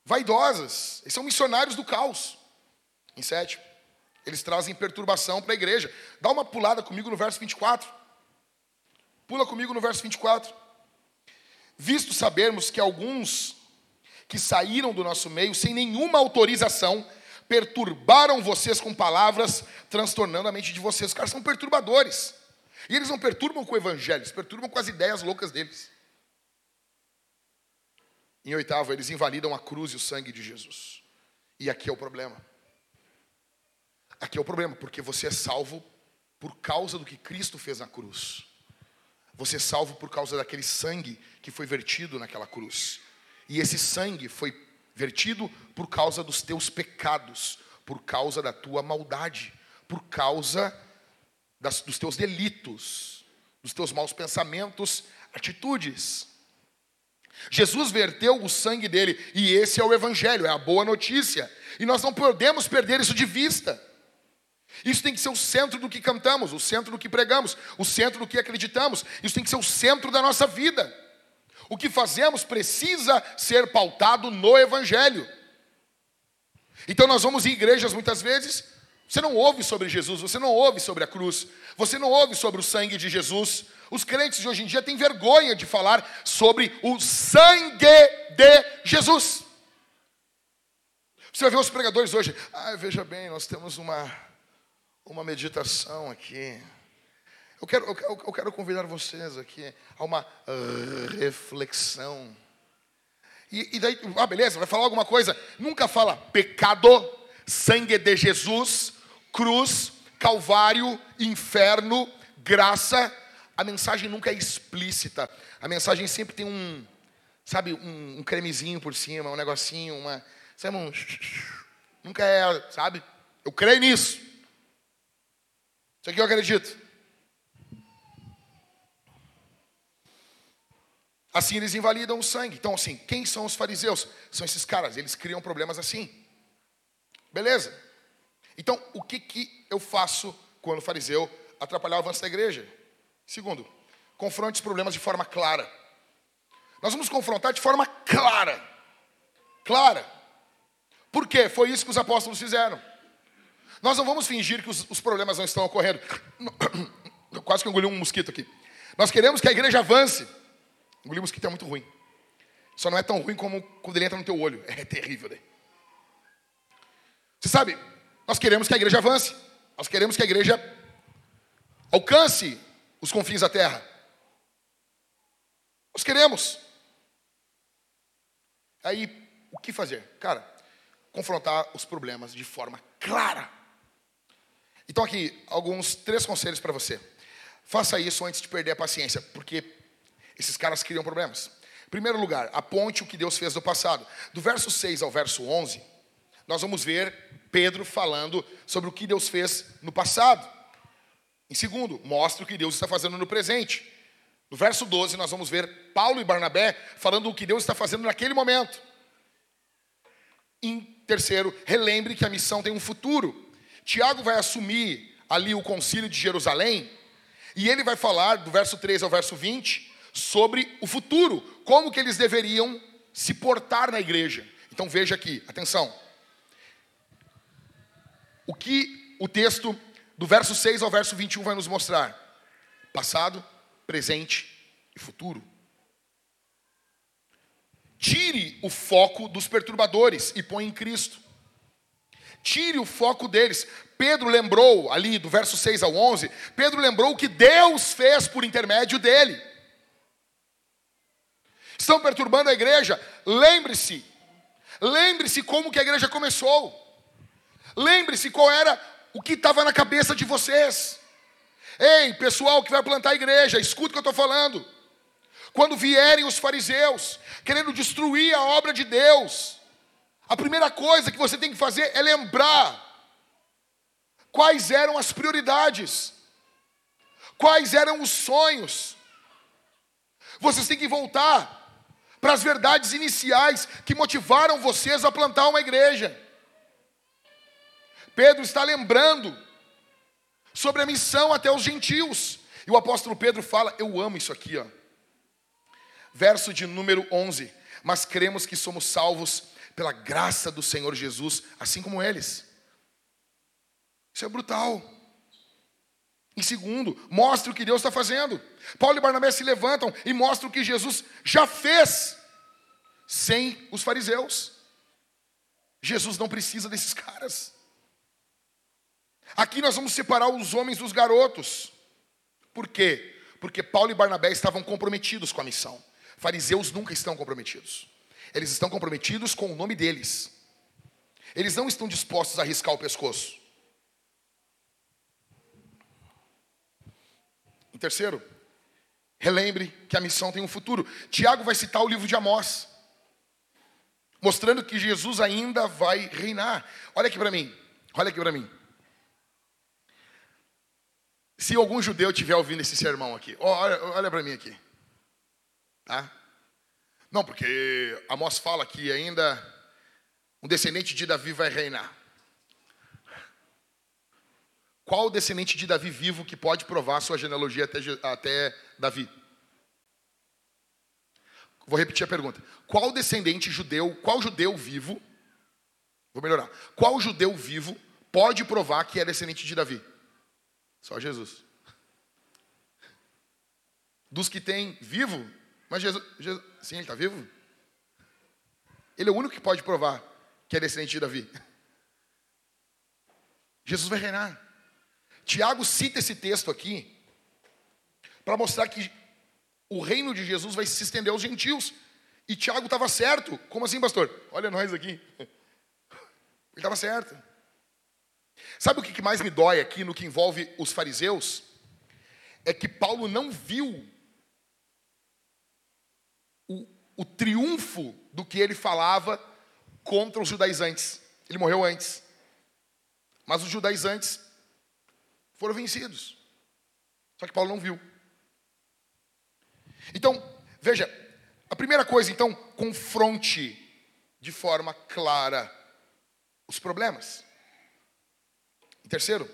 vaidosas. Eles são missionários do caos. Em sétimo, eles trazem perturbação para a igreja. Dá uma pulada comigo no verso 24. Pula comigo no verso 24. Visto sabermos que alguns que saíram do nosso meio sem nenhuma autorização perturbaram vocês com palavras, transtornando a mente de vocês. Os caras são perturbadores. E eles não perturbam com o evangelho, eles perturbam com as ideias loucas deles. Em oitavo, eles invalidam a cruz e o sangue de Jesus. E aqui é o problema. Aqui é o problema, porque você é salvo por causa do que Cristo fez na cruz. Você é salvo por causa daquele sangue que foi vertido naquela cruz. E esse sangue foi vertido por causa dos teus pecados, por causa da tua maldade, por causa das, dos teus delitos, dos teus maus pensamentos, atitudes. Jesus verteu o sangue dele, e esse é o Evangelho, é a boa notícia. E nós não podemos perder isso de vista. Isso tem que ser o centro do que cantamos, o centro do que pregamos, o centro do que acreditamos. Isso tem que ser o centro da nossa vida. O que fazemos precisa ser pautado no Evangelho. Então nós vamos em igrejas muitas vezes, você não ouve sobre Jesus, você não ouve sobre a cruz, você não ouve sobre o sangue de Jesus. Os crentes de hoje em dia têm vergonha de falar sobre o sangue de Jesus. Você vai ver os pregadores hoje, ah, veja bem, nós temos uma uma meditação aqui. Eu quero, eu, eu quero convidar vocês aqui a uma reflexão. E, e, daí, ah, beleza, vai falar alguma coisa. Nunca fala pecado, sangue de Jesus, cruz, calvário, inferno, graça. A mensagem nunca é explícita. A mensagem sempre tem um, sabe, um, um cremezinho por cima, um negocinho, uma. Sabe, um. Nunca é, sabe? Eu creio nisso. Isso aqui eu acredito. Assim eles invalidam o sangue. Então, assim, quem são os fariseus? São esses caras, eles criam problemas assim. Beleza. Então, o que, que eu faço quando o fariseu atrapalhar o avanço da igreja? Segundo, confronte os problemas de forma clara. Nós vamos confrontar de forma clara. Clara. Por quê? Foi isso que os apóstolos fizeram. Nós não vamos fingir que os, os problemas não estão ocorrendo. Eu quase que engoli um mosquito aqui. Nós queremos que a igreja avance. Engolir mosquito é muito ruim. Só não é tão ruim como quando ele entra no teu olho. É terrível. Né? Você sabe, nós queremos que a igreja avance. Nós queremos que a igreja alcance os confins da terra. Nós queremos. Aí, o que fazer? Cara, confrontar os problemas de forma clara. Então, aqui, alguns três conselhos para você. Faça isso antes de perder a paciência, porque esses caras criam problemas. Em primeiro lugar, aponte o que Deus fez no passado. Do verso 6 ao verso 11, nós vamos ver Pedro falando sobre o que Deus fez no passado. Em segundo, mostre o que Deus está fazendo no presente. No verso 12, nós vamos ver Paulo e Barnabé falando o que Deus está fazendo naquele momento. Em terceiro, relembre que a missão tem um futuro. Tiago vai assumir ali o concílio de Jerusalém, e ele vai falar, do verso 3 ao verso 20, sobre o futuro, como que eles deveriam se portar na igreja. Então veja aqui, atenção. O que o texto do verso 6 ao verso 21 vai nos mostrar? Passado, presente e futuro. Tire o foco dos perturbadores e põe em Cristo. Tire o foco deles. Pedro lembrou, ali do verso 6 ao 11, Pedro lembrou o que Deus fez por intermédio dele. Estão perturbando a igreja? Lembre-se. Lembre-se como que a igreja começou. Lembre-se qual era o que estava na cabeça de vocês. Ei, pessoal que vai plantar a igreja, escuta o que eu estou falando. Quando vierem os fariseus, querendo destruir a obra de Deus, a primeira coisa que você tem que fazer é lembrar quais eram as prioridades, quais eram os sonhos. Vocês têm que voltar para as verdades iniciais que motivaram vocês a plantar uma igreja. Pedro está lembrando sobre a missão até os gentios. E o apóstolo Pedro fala: Eu amo isso aqui, ó. Verso de número 11. Mas cremos que somos salvos pela graça do Senhor Jesus, assim como eles. Isso é brutal. Em segundo, mostre o que Deus está fazendo. Paulo e Barnabé se levantam e mostram o que Jesus já fez sem os fariseus. Jesus não precisa desses caras. Aqui nós vamos separar os homens dos garotos. Por quê? Porque Paulo e Barnabé estavam comprometidos com a missão. Fariseus nunca estão comprometidos. Eles estão comprometidos com o nome deles. Eles não estão dispostos a arriscar o pescoço. Em terceiro, relembre que a missão tem um futuro. Tiago vai citar o livro de Amós, mostrando que Jesus ainda vai reinar. Olha aqui para mim, olha aqui para mim. Se algum judeu estiver ouvindo esse sermão aqui, olha, olha para mim aqui. Tá? Não, porque Amós fala que ainda um descendente de Davi vai reinar. Qual o descendente de Davi vivo que pode provar sua genealogia até, até Davi? Vou repetir a pergunta. Qual descendente judeu, qual judeu vivo, vou melhorar, qual judeu vivo pode provar que é descendente de Davi? Só Jesus. Dos que tem vivo, mas Jesus, Jesus sim, ele está vivo? Ele é o único que pode provar que é descendente de Davi. Jesus vai reinar. Tiago cita esse texto aqui para mostrar que o reino de Jesus vai se estender aos gentios. E Tiago estava certo. Como assim, pastor? Olha nós aqui. Ele estava certo. Sabe o que mais me dói aqui no que envolve os fariseus? É que Paulo não viu o, triunfo do que ele falava contra os judaizantes. Ele morreu antes. Mas os judaizantes foram vencidos. Só que Paulo não viu. Então, veja, a primeira coisa, então, confronte de forma clara os problemas. E terceiro,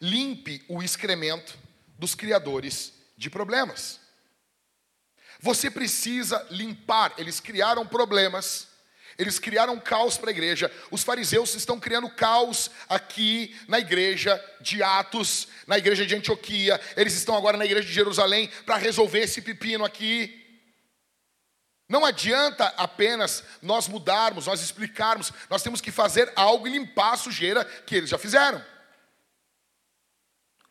limpe o excremento dos criadores de problemas. Você precisa limpar, eles criaram problemas eles criaram caos para a igreja. Os fariseus estão criando caos aqui na igreja de Atos, na igreja de Antioquia. Eles estão agora na igreja de Jerusalém para resolver esse pepino aqui. Não adianta apenas nós mudarmos, nós explicarmos. Nós temos que fazer algo e limpar a sujeira que eles já fizeram.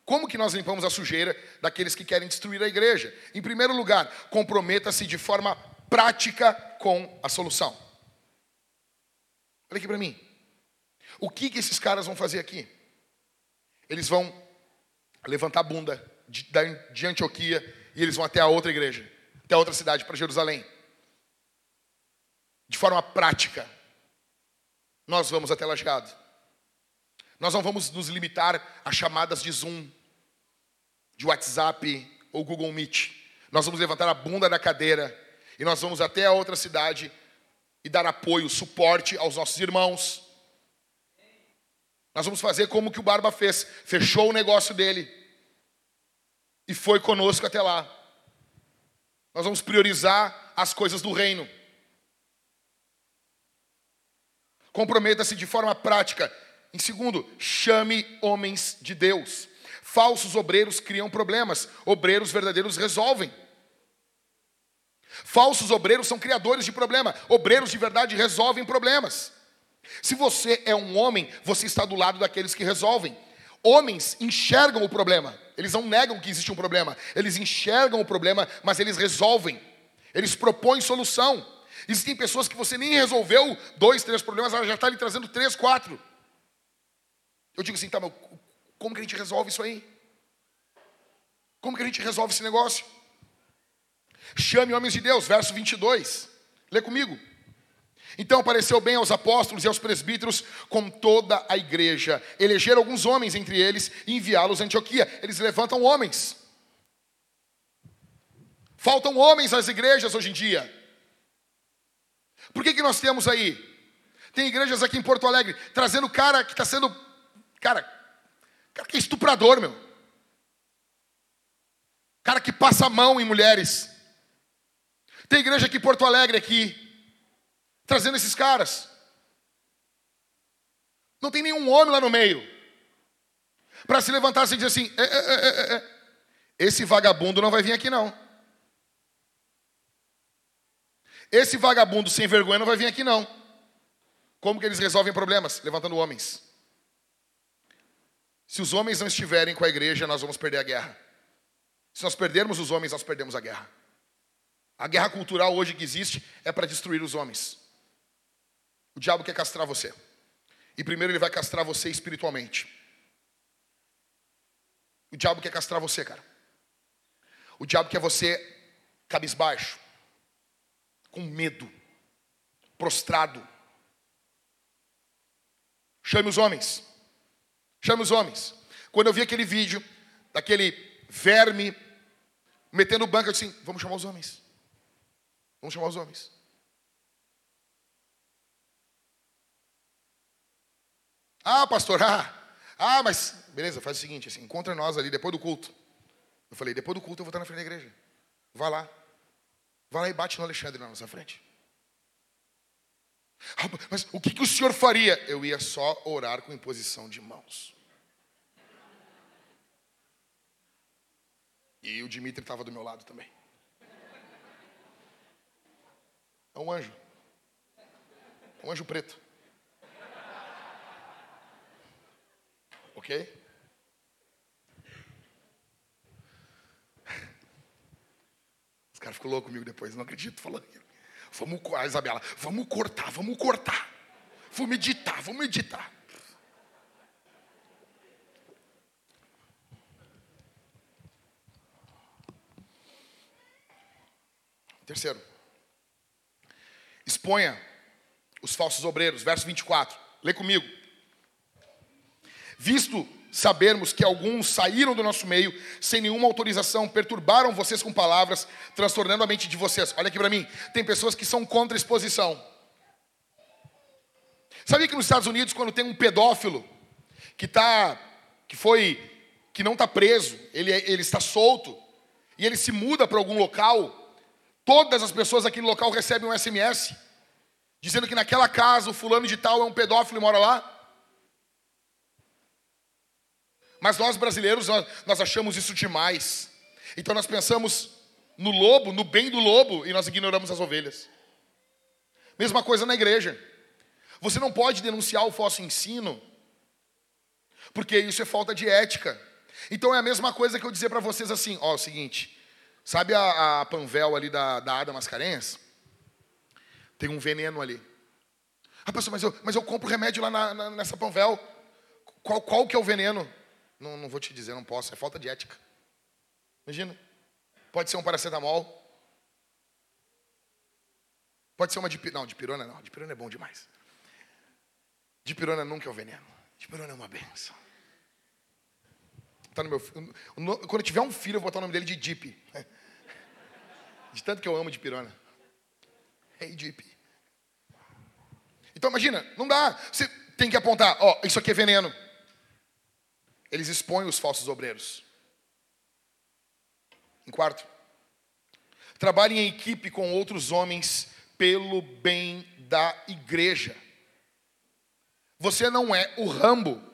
Como que nós limpamos a sujeira daqueles que querem destruir a igreja? Em primeiro lugar, comprometa-se de forma prática com a solução. Olha aqui para mim. O que, que esses caras vão fazer aqui? Eles vão levantar a bunda de, de Antioquia e eles vão até a outra igreja, até a outra cidade, para Jerusalém. De forma prática, nós vamos até Lajeado. Nós não vamos nos limitar a chamadas de Zoom, de WhatsApp ou Google Meet. Nós vamos levantar a bunda da cadeira e nós vamos até a outra cidade e dar apoio, suporte aos nossos irmãos. Nós vamos fazer como que o Barba fez, fechou o negócio dele e foi conosco até lá. Nós vamos priorizar as coisas do reino. Comprometa-se de forma prática. Em segundo, chame homens de Deus. Falsos obreiros criam problemas, obreiros verdadeiros resolvem. Falsos obreiros são criadores de problema. Obreiros de verdade resolvem problemas. Se você é um homem, você está do lado daqueles que resolvem. Homens enxergam o problema. Eles não negam que existe um problema. Eles enxergam o problema, mas eles resolvem. Eles propõem solução. Existem pessoas que você nem resolveu dois, três problemas, ela já está lhe trazendo três, quatro. Eu digo assim, tá, mas como que a gente resolve isso aí? Como que a gente resolve esse negócio? Chame homens de Deus, verso 22. Lê comigo. Então apareceu bem aos apóstolos e aos presbíteros com toda a igreja. Elegeram alguns homens entre eles e enviá-los a Antioquia. Eles levantam homens. Faltam homens nas igrejas hoje em dia. Por que, que nós temos aí? Tem igrejas aqui em Porto Alegre trazendo cara que está sendo. Cara, cara que é estuprador, meu. Cara que passa a mão em mulheres. Tem igreja aqui em Porto Alegre aqui, trazendo esses caras. Não tem nenhum homem lá no meio. Para se levantar e dizer assim: é, é, é, esse vagabundo não vai vir aqui não. Esse vagabundo sem vergonha não vai vir aqui não. Como que eles resolvem problemas? Levantando homens. Se os homens não estiverem com a igreja, nós vamos perder a guerra. Se nós perdermos os homens, nós perdemos a guerra. A guerra cultural hoje que existe é para destruir os homens. O diabo quer castrar você. E primeiro ele vai castrar você espiritualmente. O diabo quer castrar você, cara. O diabo quer você cabisbaixo, com medo, prostrado. Chame os homens. Chame os homens. Quando eu vi aquele vídeo daquele verme metendo banca, eu disse assim, vamos chamar os homens. Vamos chamar os homens. Ah, pastor, ah, ah, mas beleza, faz o seguinte, assim, encontra nós ali depois do culto. Eu falei, depois do culto eu vou estar na frente da igreja. Vai lá. Vai lá e bate no Alexandre na nossa frente. Mas o que, que o senhor faria? Eu ia só orar com imposição de mãos. E o Dimitri estava do meu lado também. É um anjo. É um anjo preto. Ok? Os caras ficam loucos comigo depois, não acredito falando. Vamos, a Isabela, vamos cortar, vamos cortar. Vamos meditar, vamos meditar. Terceiro, exponha os falsos obreiros, verso 24. Lê comigo. Visto sabermos que alguns saíram do nosso meio sem nenhuma autorização, perturbaram vocês com palavras, transtornando a mente de vocês. Olha aqui para mim, tem pessoas que são contra exposição. Sabia que nos Estados Unidos, quando tem um pedófilo que tá, que foi, que não está preso, ele, ele está solto e ele se muda para algum local, Todas as pessoas no local recebem um SMS dizendo que naquela casa o fulano de tal é um pedófilo e mora lá. Mas nós brasileiros, nós, nós achamos isso demais. Então nós pensamos no lobo, no bem do lobo, e nós ignoramos as ovelhas. Mesma coisa na igreja. Você não pode denunciar o falso ensino, porque isso é falta de ética. Então é a mesma coisa que eu dizer para vocês assim: ó, é o seguinte, Sabe a, a Panvel ali da, da Ada Mascarenhas? Tem um veneno ali. Ah, pastor, mas eu, mas eu compro remédio lá na, na, nessa Panvel. Qual, qual que é o veneno? Não, não vou te dizer, não posso. É falta de ética. Imagina. Pode ser um paracetamol. Pode ser uma de Não, de pirona não. De pirona é bom demais. De pirona nunca é o veneno. De pirona é uma benção. Tá no meu, quando eu tiver um filho, eu vou botar o nome dele de Deep. De tanto que eu amo de pirona. Hey, Deep. Então imagina, não dá. Você tem que apontar, ó, isso aqui é veneno. Eles expõem os falsos obreiros. Em quarto, trabalhe em equipe com outros homens pelo bem da igreja. Você não é o Rambo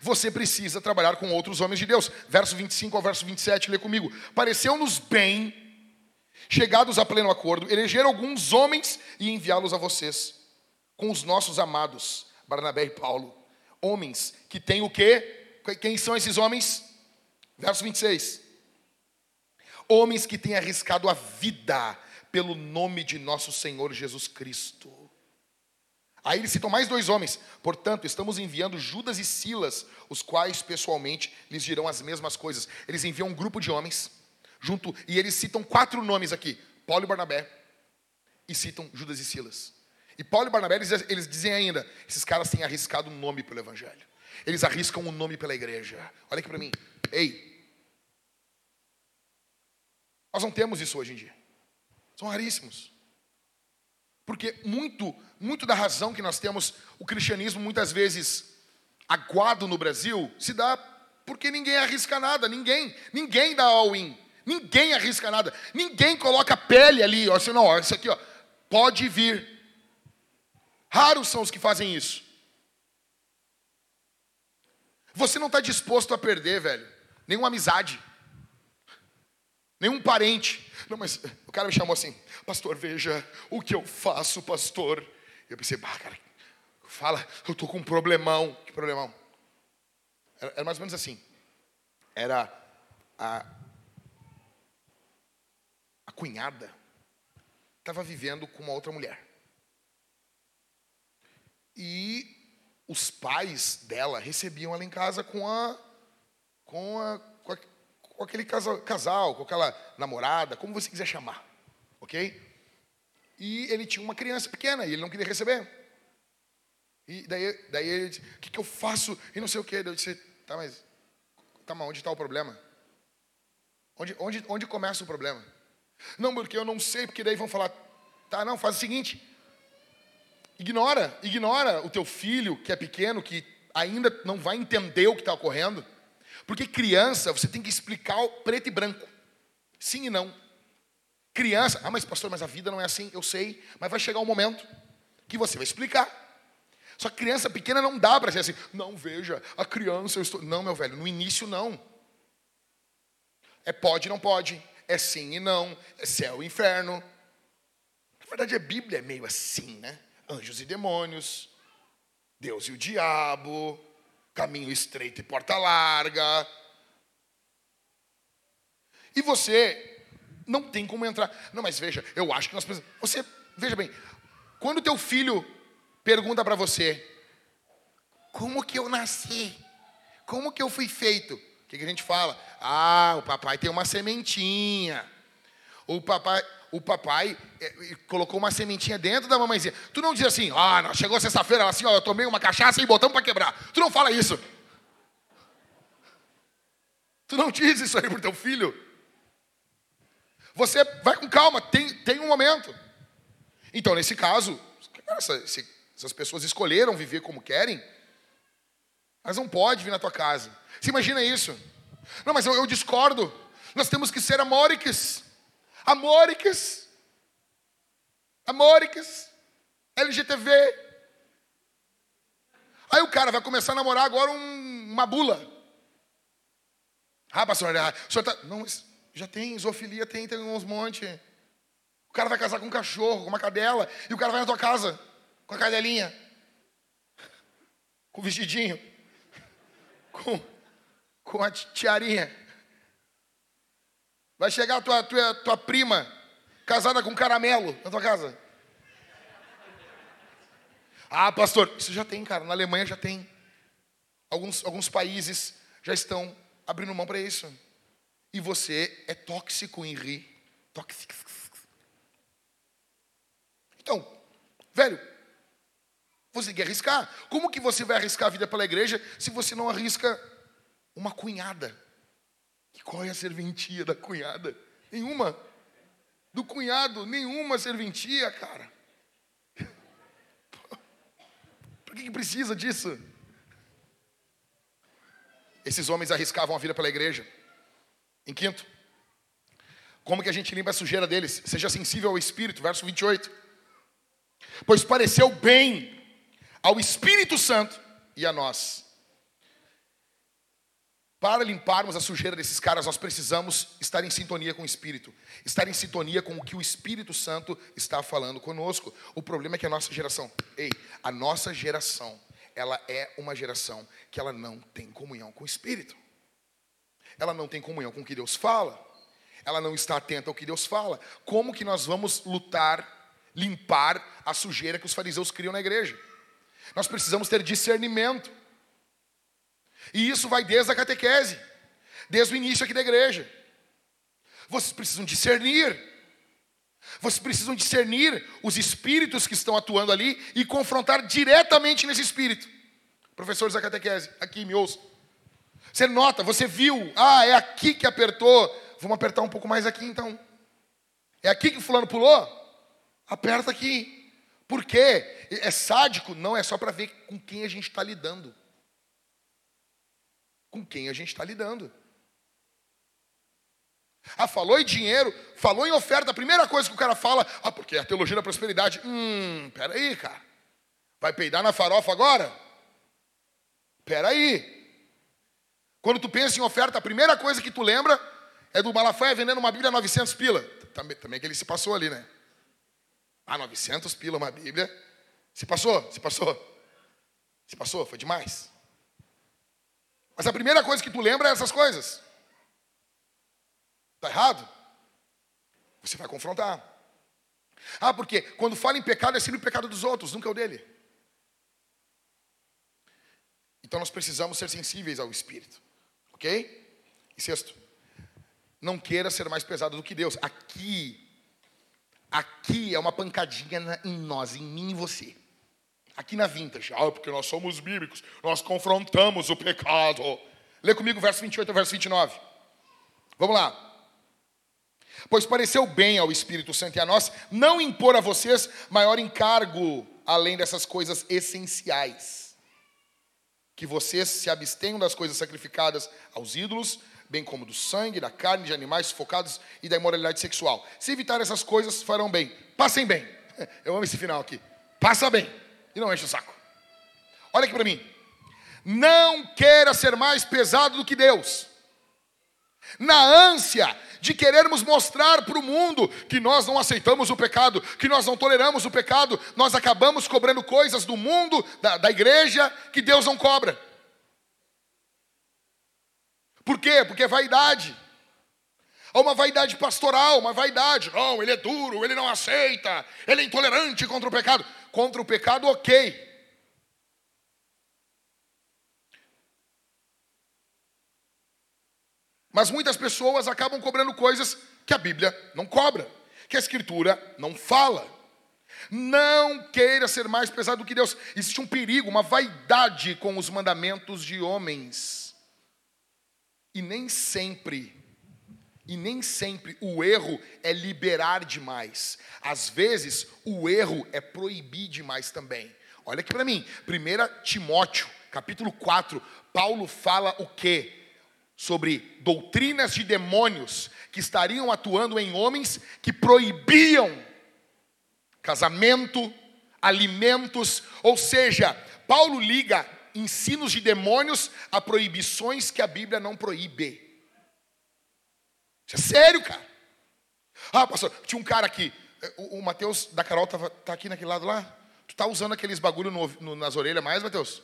você precisa trabalhar com outros homens de Deus. Verso 25 ao verso 27, lê comigo. Pareceu-nos bem, chegados a pleno acordo, eleger alguns homens e enviá-los a vocês, com os nossos amados, Barnabé e Paulo. Homens que têm o quê? Quem são esses homens? Verso 26. Homens que têm arriscado a vida pelo nome de nosso Senhor Jesus Cristo. Aí eles citam mais dois homens. Portanto, estamos enviando Judas e Silas, os quais pessoalmente lhes dirão as mesmas coisas. Eles enviam um grupo de homens junto e eles citam quatro nomes aqui: Paulo e Barnabé. E citam Judas e Silas. E Paulo e Barnabé eles, eles dizem ainda: esses caras têm arriscado um nome pelo evangelho. Eles arriscam um nome pela igreja. Olha aqui para mim. Ei. Nós não temos isso hoje em dia. São raríssimos. Porque muito, muito da razão que nós temos o cristianismo muitas vezes aguado no Brasil se dá porque ninguém arrisca nada, ninguém, ninguém dá all-in, ninguém arrisca nada, ninguém coloca pele ali, ó, assim, não, ó, isso aqui, ó, pode vir. Raros são os que fazem isso. Você não está disposto a perder, velho, nenhuma amizade, nenhum parente. Não, mas o cara me chamou assim, pastor, veja o que eu faço, pastor. Eu pensei, bah, cara, fala, eu tô com um problemão. Que problemão? Era, era mais ou menos assim. Era a, a cunhada estava vivendo com uma outra mulher. E os pais dela recebiam ela em casa com a com a com, a, com aquele casal, casal, com aquela namorada, como você quiser chamar, ok? E ele tinha uma criança pequena e ele não queria receber. E daí, daí ele disse, o que, que eu faço? E não sei o quê. Eu disse, tá, mas, tá, mas onde está o problema? Onde, onde, onde começa o problema? Não, porque eu não sei, porque daí vão falar, tá, não, faz o seguinte, ignora, ignora o teu filho que é pequeno, que ainda não vai entender o que está ocorrendo, porque criança, você tem que explicar preto e branco, sim e não. Criança, ah, mas pastor, mas a vida não é assim, eu sei, mas vai chegar um momento que você vai explicar. Só que criança pequena não dá para ser assim, não, veja, a criança, eu estou. Não, meu velho, no início não. É pode não pode, é sim e não, é céu e inferno. Na verdade, a Bíblia é meio assim, né? Anjos e demônios, Deus e o diabo, caminho estreito e porta larga. E você não tem como entrar. Não, mas veja, eu acho que nós precisamos. Você, veja bem, quando teu filho pergunta para você: como que eu nasci? Como que eu fui feito? O que, que a gente fala? Ah, o papai tem uma sementinha. O papai, o papai é, colocou uma sementinha dentro da mamãezinha. Tu não diz assim, ah, não, chegou sexta-feira, assim, ó, eu tomei uma cachaça e botamos para quebrar. Tu não fala isso. Tu não diz isso aí pro teu filho. Você vai com calma, tem, tem um momento. Então, nesse caso, se essas pessoas escolheram viver como querem, mas não pode vir na tua casa. Você imagina isso? Não, mas eu, eu discordo. Nós temos que ser amóricas. Amóricas. Amóricas. LGTV. Aí o cara vai começar a namorar agora um, uma bula. Ah, pastor, ah, o senhor tá... Não, já tem, zoofilia tem, tem uns monte. O cara vai casar com um cachorro, com uma cadela, e o cara vai na tua casa com a cadelinha, com o vestidinho, com, com a tiarinha. Vai chegar a tua, tua, tua prima, casada com caramelo, na tua casa. Ah, pastor, isso já tem, cara. Na Alemanha já tem. Alguns, alguns países já estão abrindo mão para isso. E você é tóxico em rir. Tóxico. Então, velho, você tem que arriscar. Como que você vai arriscar a vida pela igreja se você não arrisca uma cunhada? Qual é a serventia da cunhada? Nenhuma. Do cunhado, nenhuma serventia, cara. Por que, que precisa disso? Esses homens arriscavam a vida pela igreja. Em quinto, como que a gente limpa a sujeira deles? Seja sensível ao Espírito, verso 28. Pois pareceu bem ao Espírito Santo e a nós. Para limparmos a sujeira desses caras, nós precisamos estar em sintonia com o Espírito, estar em sintonia com o que o Espírito Santo está falando conosco. O problema é que a nossa geração, ei, a nossa geração, ela é uma geração que ela não tem comunhão com o Espírito. Ela não tem comunhão com o que Deus fala. Ela não está atenta ao que Deus fala. Como que nós vamos lutar, limpar a sujeira que os fariseus criam na igreja? Nós precisamos ter discernimento. E isso vai desde a catequese, desde o início aqui da igreja. Vocês precisam discernir. Vocês precisam discernir os espíritos que estão atuando ali e confrontar diretamente nesse espírito. Professores da catequese, aqui me ouçam. Você nota, você viu, ah, é aqui que apertou. Vamos apertar um pouco mais aqui então. É aqui que o fulano pulou? Aperta aqui. Por quê? É sádico? Não, é só para ver com quem a gente está lidando. Com quem a gente está lidando. Ah, falou em dinheiro, falou em oferta, a primeira coisa que o cara fala, ah, porque é a teologia da prosperidade. Hum, peraí, cara. Vai peidar na farofa agora? Peraí. Quando tu pensa em oferta, a primeira coisa que tu lembra é do Malafaia vendendo uma Bíblia a 900 pila. Também, também que ele se passou ali, né? Ah, 900 pila uma Bíblia. Se passou? Se passou? Se passou? Foi demais. Mas a primeira coisa que tu lembra é essas coisas. Está errado? Você vai confrontar. Ah, porque quando fala em pecado é sempre o pecado dos outros, nunca é o dele. Então nós precisamos ser sensíveis ao Espírito. Ok? E sexto, não queira ser mais pesado do que Deus. Aqui, aqui é uma pancadinha em nós, em mim e você. Aqui na Vintage. Ah, porque nós somos bíblicos, nós confrontamos o pecado. Lê comigo verso 28 ao verso 29. Vamos lá. Pois pareceu bem ao Espírito Santo e a nós não impor a vocês maior encargo além dessas coisas essenciais. Que vocês se abstenham das coisas sacrificadas aos ídolos, bem como do sangue, da carne, de animais sufocados e da imoralidade sexual. Se evitar essas coisas, farão bem. Passem bem. Eu amo esse final aqui. Passa bem. E não enche o saco. Olha aqui para mim. Não queira ser mais pesado do que Deus. Na ânsia de querermos mostrar para o mundo que nós não aceitamos o pecado, que nós não toleramos o pecado, nós acabamos cobrando coisas do mundo, da, da igreja, que Deus não cobra. Por quê? Porque é vaidade. Há uma vaidade pastoral, uma vaidade. Não, ele é duro, ele não aceita, ele é intolerante contra o pecado. Contra o pecado, ok. Mas muitas pessoas acabam cobrando coisas que a Bíblia não cobra, que a Escritura não fala. Não queira ser mais pesado do que Deus. Existe um perigo, uma vaidade com os mandamentos de homens. E nem sempre, e nem sempre o erro é liberar demais. Às vezes, o erro é proibir demais também. Olha aqui para mim, 1 Timóteo, capítulo 4, Paulo fala o quê? sobre doutrinas de demônios que estariam atuando em homens que proibiam casamento, alimentos, ou seja, Paulo liga ensinos de demônios a proibições que a Bíblia não proíbe. Isso é sério, cara. Ah, pastor, tinha um cara aqui, o, o Mateus da Carol tá, tá aqui naquele lado lá. Tu tá usando aqueles bagulho no, no, nas orelhas mais, Mateus?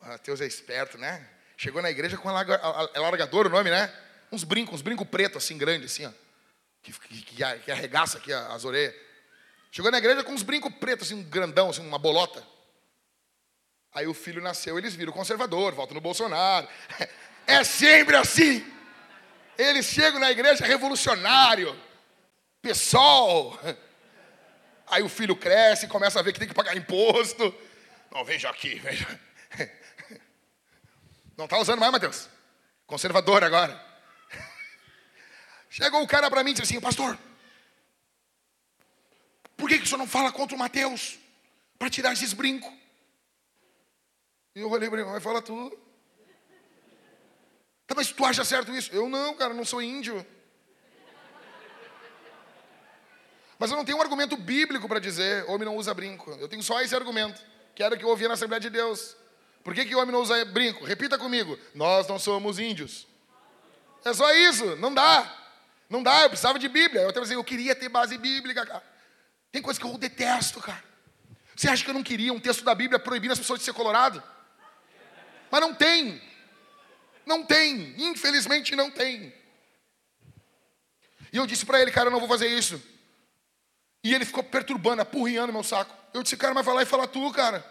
Mateus é esperto, né? Chegou na igreja com alargador o nome, né? Uns brincos, uns brincos pretos assim, grandes, assim, ó. Que, que, que arregaça aqui as orelhas. Chegou na igreja com uns brincos pretos, assim, um grandão, assim, uma bolota. Aí o filho nasceu, eles viram conservador, voltam no Bolsonaro. É sempre assim. Eles chegam na igreja revolucionário, pessoal. Aí o filho cresce, começa a ver que tem que pagar imposto. Não, veja aqui, veja. Não está usando mais, Mateus? Conservador agora. Chegou o cara para mim e disse assim, pastor, por que, que o senhor não fala contra o Mateus? Para tirar esses brincos. E eu olhei para ele, mas fala tu. Tá, mas tu acha certo isso? Eu não, cara, não sou índio. Mas eu não tenho um argumento bíblico para dizer, homem não usa brinco. Eu tenho só esse argumento, que era que eu ouvia na Assembleia de Deus. Por que, que homem não usa brinco? Repita comigo. Nós não somos índios. É só isso, não dá. Não dá, eu precisava de Bíblia. Eu, assim, eu queria ter base bíblica, cara. Tem coisa que eu detesto, cara. Você acha que eu não queria um texto da Bíblia proibindo as pessoas de ser colorado? Mas não tem. Não tem. Infelizmente não tem. E eu disse para ele, cara, eu não vou fazer isso. E ele ficou perturbando, apurrinhando meu saco. Eu disse, cara, mas vai lá e fala tu, cara.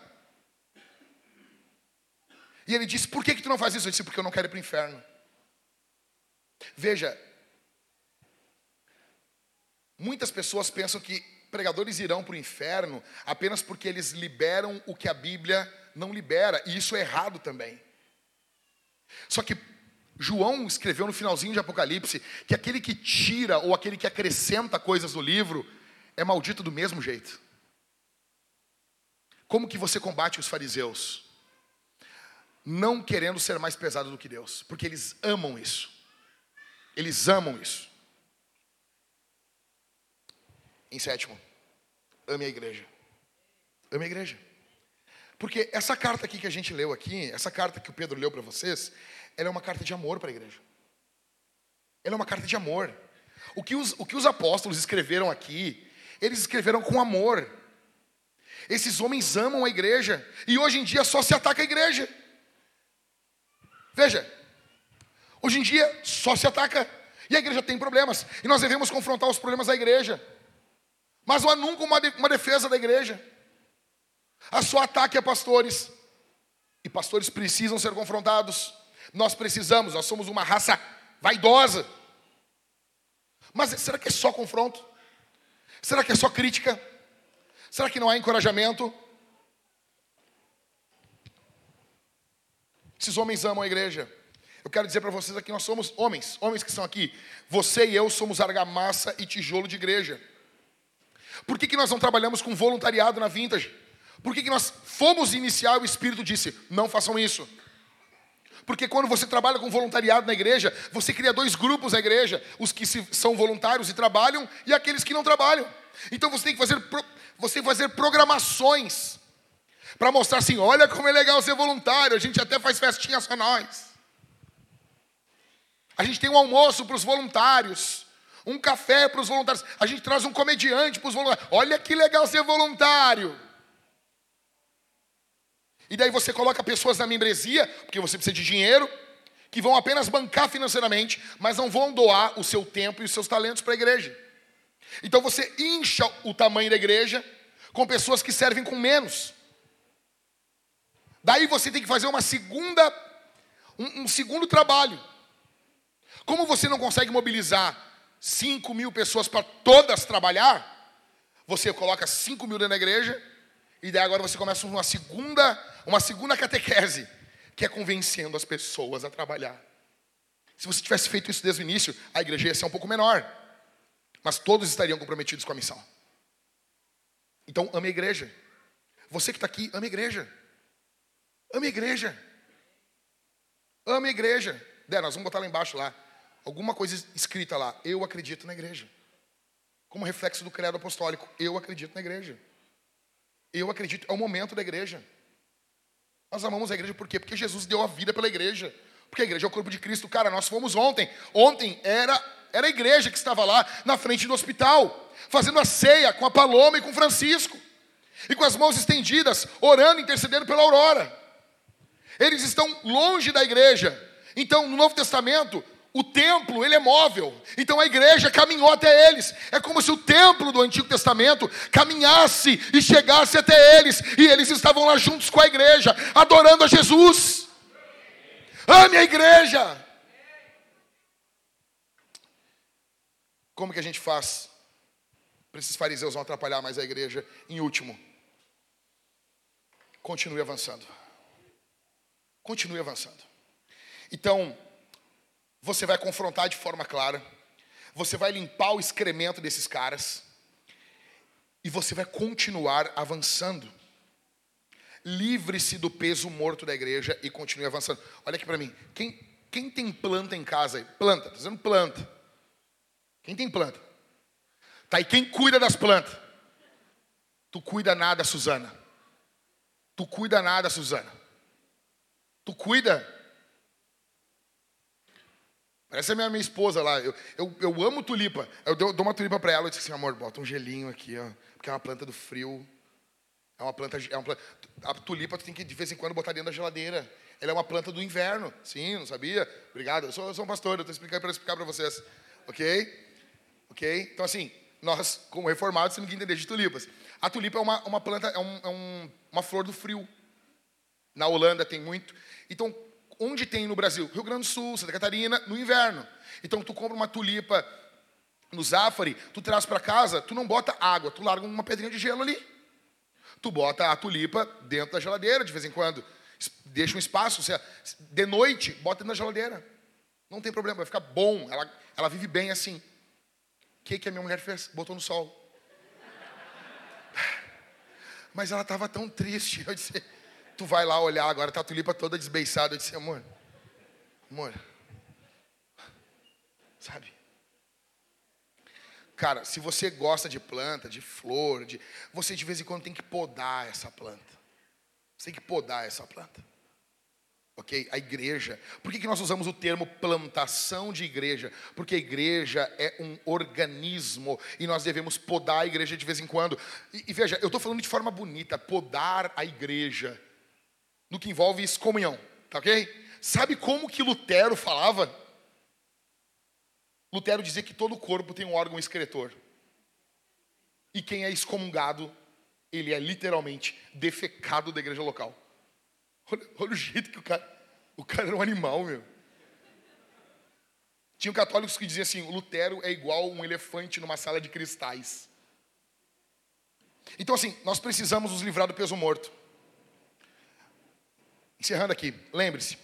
E ele disse: Por que, que tu não faz isso? Eu disse: Porque eu não quero ir para o inferno. Veja, muitas pessoas pensam que pregadores irão para o inferno apenas porque eles liberam o que a Bíblia não libera, e isso é errado também. Só que João escreveu no finalzinho de Apocalipse que aquele que tira ou aquele que acrescenta coisas no livro é maldito do mesmo jeito. Como que você combate os fariseus? não querendo ser mais pesado do que Deus, porque eles amam isso. Eles amam isso. Em sétimo, ame a igreja. Ame a igreja. Porque essa carta aqui que a gente leu aqui, essa carta que o Pedro leu para vocês, ela é uma carta de amor para a igreja. Ela é uma carta de amor. O que, os, o que os apóstolos escreveram aqui, eles escreveram com amor. Esses homens amam a igreja e hoje em dia só se ataca a igreja. Veja, hoje em dia só se ataca. E a igreja tem problemas. E nós devemos confrontar os problemas da igreja. Mas não há nunca uma, uma defesa da igreja. Há só ataque a pastores. E pastores precisam ser confrontados. Nós precisamos, nós somos uma raça vaidosa. Mas será que é só confronto? Será que é só crítica? Será que não há encorajamento? Esses homens amam a igreja. Eu quero dizer para vocês aqui, nós somos homens, homens que estão aqui. Você e eu somos argamassa e tijolo de igreja. Por que, que nós não trabalhamos com voluntariado na Vintage? Por que, que nós fomos iniciar o Espírito disse, não façam isso? Porque quando você trabalha com voluntariado na igreja, você cria dois grupos na igreja: os que são voluntários e trabalham e aqueles que não trabalham. Então você tem que fazer, você fazer programações para mostrar assim: olha como é legal ser voluntário, a gente até faz festinhas só nós. A gente tem um almoço para os voluntários, um café para os voluntários, a gente traz um comediante para os voluntários. Olha que legal ser voluntário. E daí você coloca pessoas na membresia, porque você precisa de dinheiro, que vão apenas bancar financeiramente, mas não vão doar o seu tempo e os seus talentos para a igreja. Então você incha o tamanho da igreja com pessoas que servem com menos. Daí você tem que fazer uma segunda, um, um segundo trabalho. Como você não consegue mobilizar 5 mil pessoas para todas trabalhar, você coloca 5 mil dentro da igreja e daí agora você começa uma segunda, uma segunda catequese, que é convencendo as pessoas a trabalhar. Se você tivesse feito isso desde o início, a igreja ia ser um pouco menor. Mas todos estariam comprometidos com a missão. Então, ame a igreja. Você que está aqui, ame a igreja. Ame a igreja. Ame a igreja. Dé, nós vamos botar lá embaixo lá. Alguma coisa escrita lá. Eu acredito na igreja. Como reflexo do credo apostólico. Eu acredito na igreja. Eu acredito, é o momento da igreja. Nós amamos a igreja por quê? Porque Jesus deu a vida pela igreja. Porque a igreja é o corpo de Cristo. Cara, nós fomos ontem. Ontem era, era a igreja que estava lá na frente do hospital, fazendo a ceia com a Paloma e com Francisco. E com as mãos estendidas, orando, intercedendo pela aurora. Eles estão longe da igreja. Então, no Novo Testamento, o templo, ele é móvel. Então a igreja caminhou até eles. É como se o templo do Antigo Testamento caminhasse e chegasse até eles. E eles estavam lá juntos com a igreja, adorando a Jesus. Ame a igreja. Como que a gente faz para esses fariseus não atrapalhar mais a igreja? Em último, continue avançando. Continue avançando. Então, você vai confrontar de forma clara, você vai limpar o excremento desses caras, e você vai continuar avançando. Livre-se do peso morto da igreja e continue avançando. Olha aqui para mim. Quem, quem tem planta em casa aí? Planta, estou dizendo planta. Quem tem planta? Tá, e quem cuida das plantas? Tu cuida nada, Suzana. Tu cuida nada, Suzana. Tu cuida Parece a minha, minha esposa lá. Eu, eu, eu amo tulipa. Eu dou, dou uma tulipa para ela e disse assim, amor, bota um gelinho aqui, ó. Porque é uma planta do frio. É uma planta. É uma planta a tulipa tu tem que de vez em quando botar dentro da geladeira. Ela é uma planta do inverno. Sim, não sabia? Obrigado. Eu sou, eu sou um pastor, eu estou explicando para explicar para vocês. Ok? Ok? Então, assim, nós, como reformados, temos que entender de tulipas. A tulipa é uma, uma planta, é, um, é um, uma flor do frio. Na Holanda tem muito. Então, onde tem no Brasil? Rio Grande do Sul, Santa Catarina, no inverno. Então tu compra uma tulipa no Zafari, tu traz para casa, tu não bota água, tu larga uma pedrinha de gelo ali. Tu bota a tulipa dentro da geladeira de vez em quando. Deixa um espaço, seja, de noite, bota na geladeira. Não tem problema, vai ficar bom. Ela, ela vive bem assim. O que, que a minha mulher fez? Botou no sol. Mas ela estava tão triste. Eu disse, tu vai lá olhar, agora tá a tulipa toda desbeiçada. Eu disse, amor, amor, sabe? Cara, se você gosta de planta, de flor, de, você de vez em quando tem que podar essa planta. Você tem que podar essa planta. Ok? A igreja. Por que, que nós usamos o termo plantação de igreja? Porque a igreja é um organismo e nós devemos podar a igreja de vez em quando. E, e veja, eu estou falando de forma bonita, podar a igreja no que envolve excomunhão, tá ok? Sabe como que Lutero falava? Lutero dizia que todo corpo tem um órgão excretor. E quem é excomungado, ele é literalmente defecado da igreja local. Olha, olha o jeito que o cara. O cara era um animal, meu. Tinha católicos que diziam assim: Lutero é igual um elefante numa sala de cristais. Então, assim, nós precisamos nos livrar do peso morto. Encerrando aqui, lembre-se: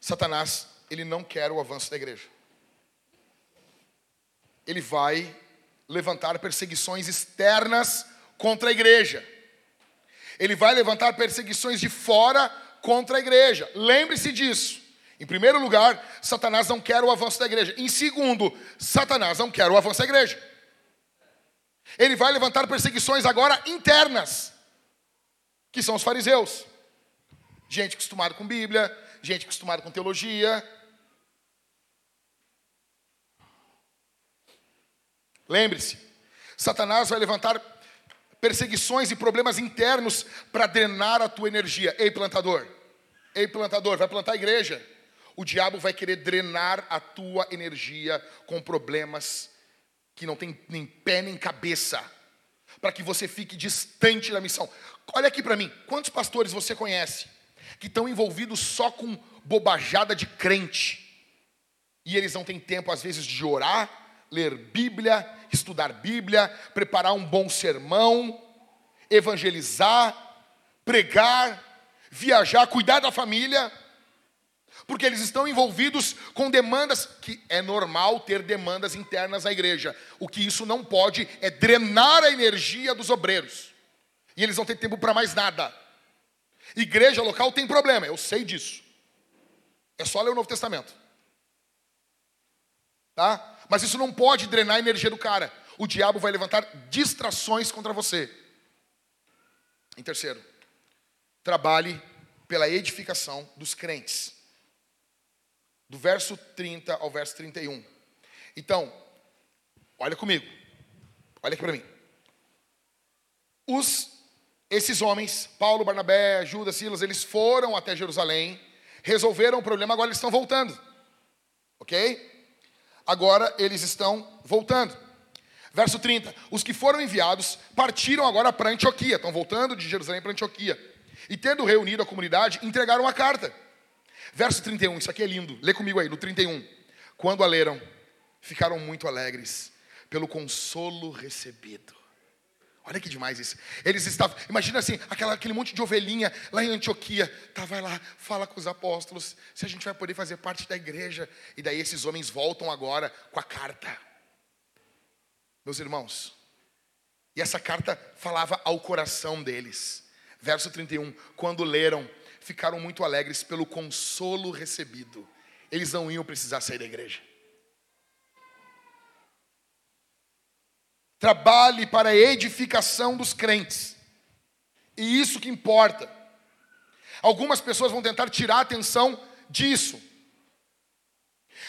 Satanás, ele não quer o avanço da igreja. Ele vai levantar perseguições externas contra a igreja. Ele vai levantar perseguições de fora contra a igreja. Lembre-se disso. Em primeiro lugar, Satanás não quer o avanço da igreja. Em segundo, Satanás não quer o avanço da igreja. Ele vai levantar perseguições agora internas, que são os fariseus. Gente acostumada com Bíblia, gente acostumada com teologia. Lembre-se, Satanás vai levantar perseguições e problemas internos para drenar a tua energia. Ei, plantador, ei, plantador, vai plantar a igreja. O diabo vai querer drenar a tua energia com problemas que não tem nem pé nem cabeça, para que você fique distante da missão. Olha aqui para mim, quantos pastores você conhece que estão envolvidos só com bobajada de crente? E eles não têm tempo, às vezes, de orar, ler Bíblia, estudar Bíblia, preparar um bom sermão, evangelizar, pregar, viajar, cuidar da família, porque eles estão envolvidos com demandas que é normal ter demandas internas na igreja. O que isso não pode é drenar a energia dos obreiros. E eles não têm tempo para mais nada. Igreja local tem problema, eu sei disso. É só ler o Novo Testamento. Tá? Mas isso não pode drenar a energia do cara. O diabo vai levantar distrações contra você. Em terceiro, trabalhe pela edificação dos crentes. Do verso 30 ao verso 31. Então, olha comigo. Olha aqui para mim. Os esses homens, Paulo, Barnabé, Judas, Silas, eles foram até Jerusalém, resolveram o problema, agora eles estão voltando. OK? Agora eles estão voltando. Verso 30. Os que foram enviados partiram agora para Antioquia, estão voltando de Jerusalém para Antioquia. E tendo reunido a comunidade, entregaram a carta. Verso 31, isso aqui é lindo. Lê comigo aí, no 31. Quando a leram, ficaram muito alegres pelo consolo recebido. Olha que demais isso. Eles estavam, imagina assim, aquela, aquele monte de ovelhinha lá em Antioquia. Tá, vai lá, fala com os apóstolos, se a gente vai poder fazer parte da igreja. E daí esses homens voltam agora com a carta. Meus irmãos, e essa carta falava ao coração deles. Verso 31, quando leram, ficaram muito alegres pelo consolo recebido. Eles não iam precisar sair da igreja. Trabalhe para a edificação dos crentes. E isso que importa. Algumas pessoas vão tentar tirar a atenção disso.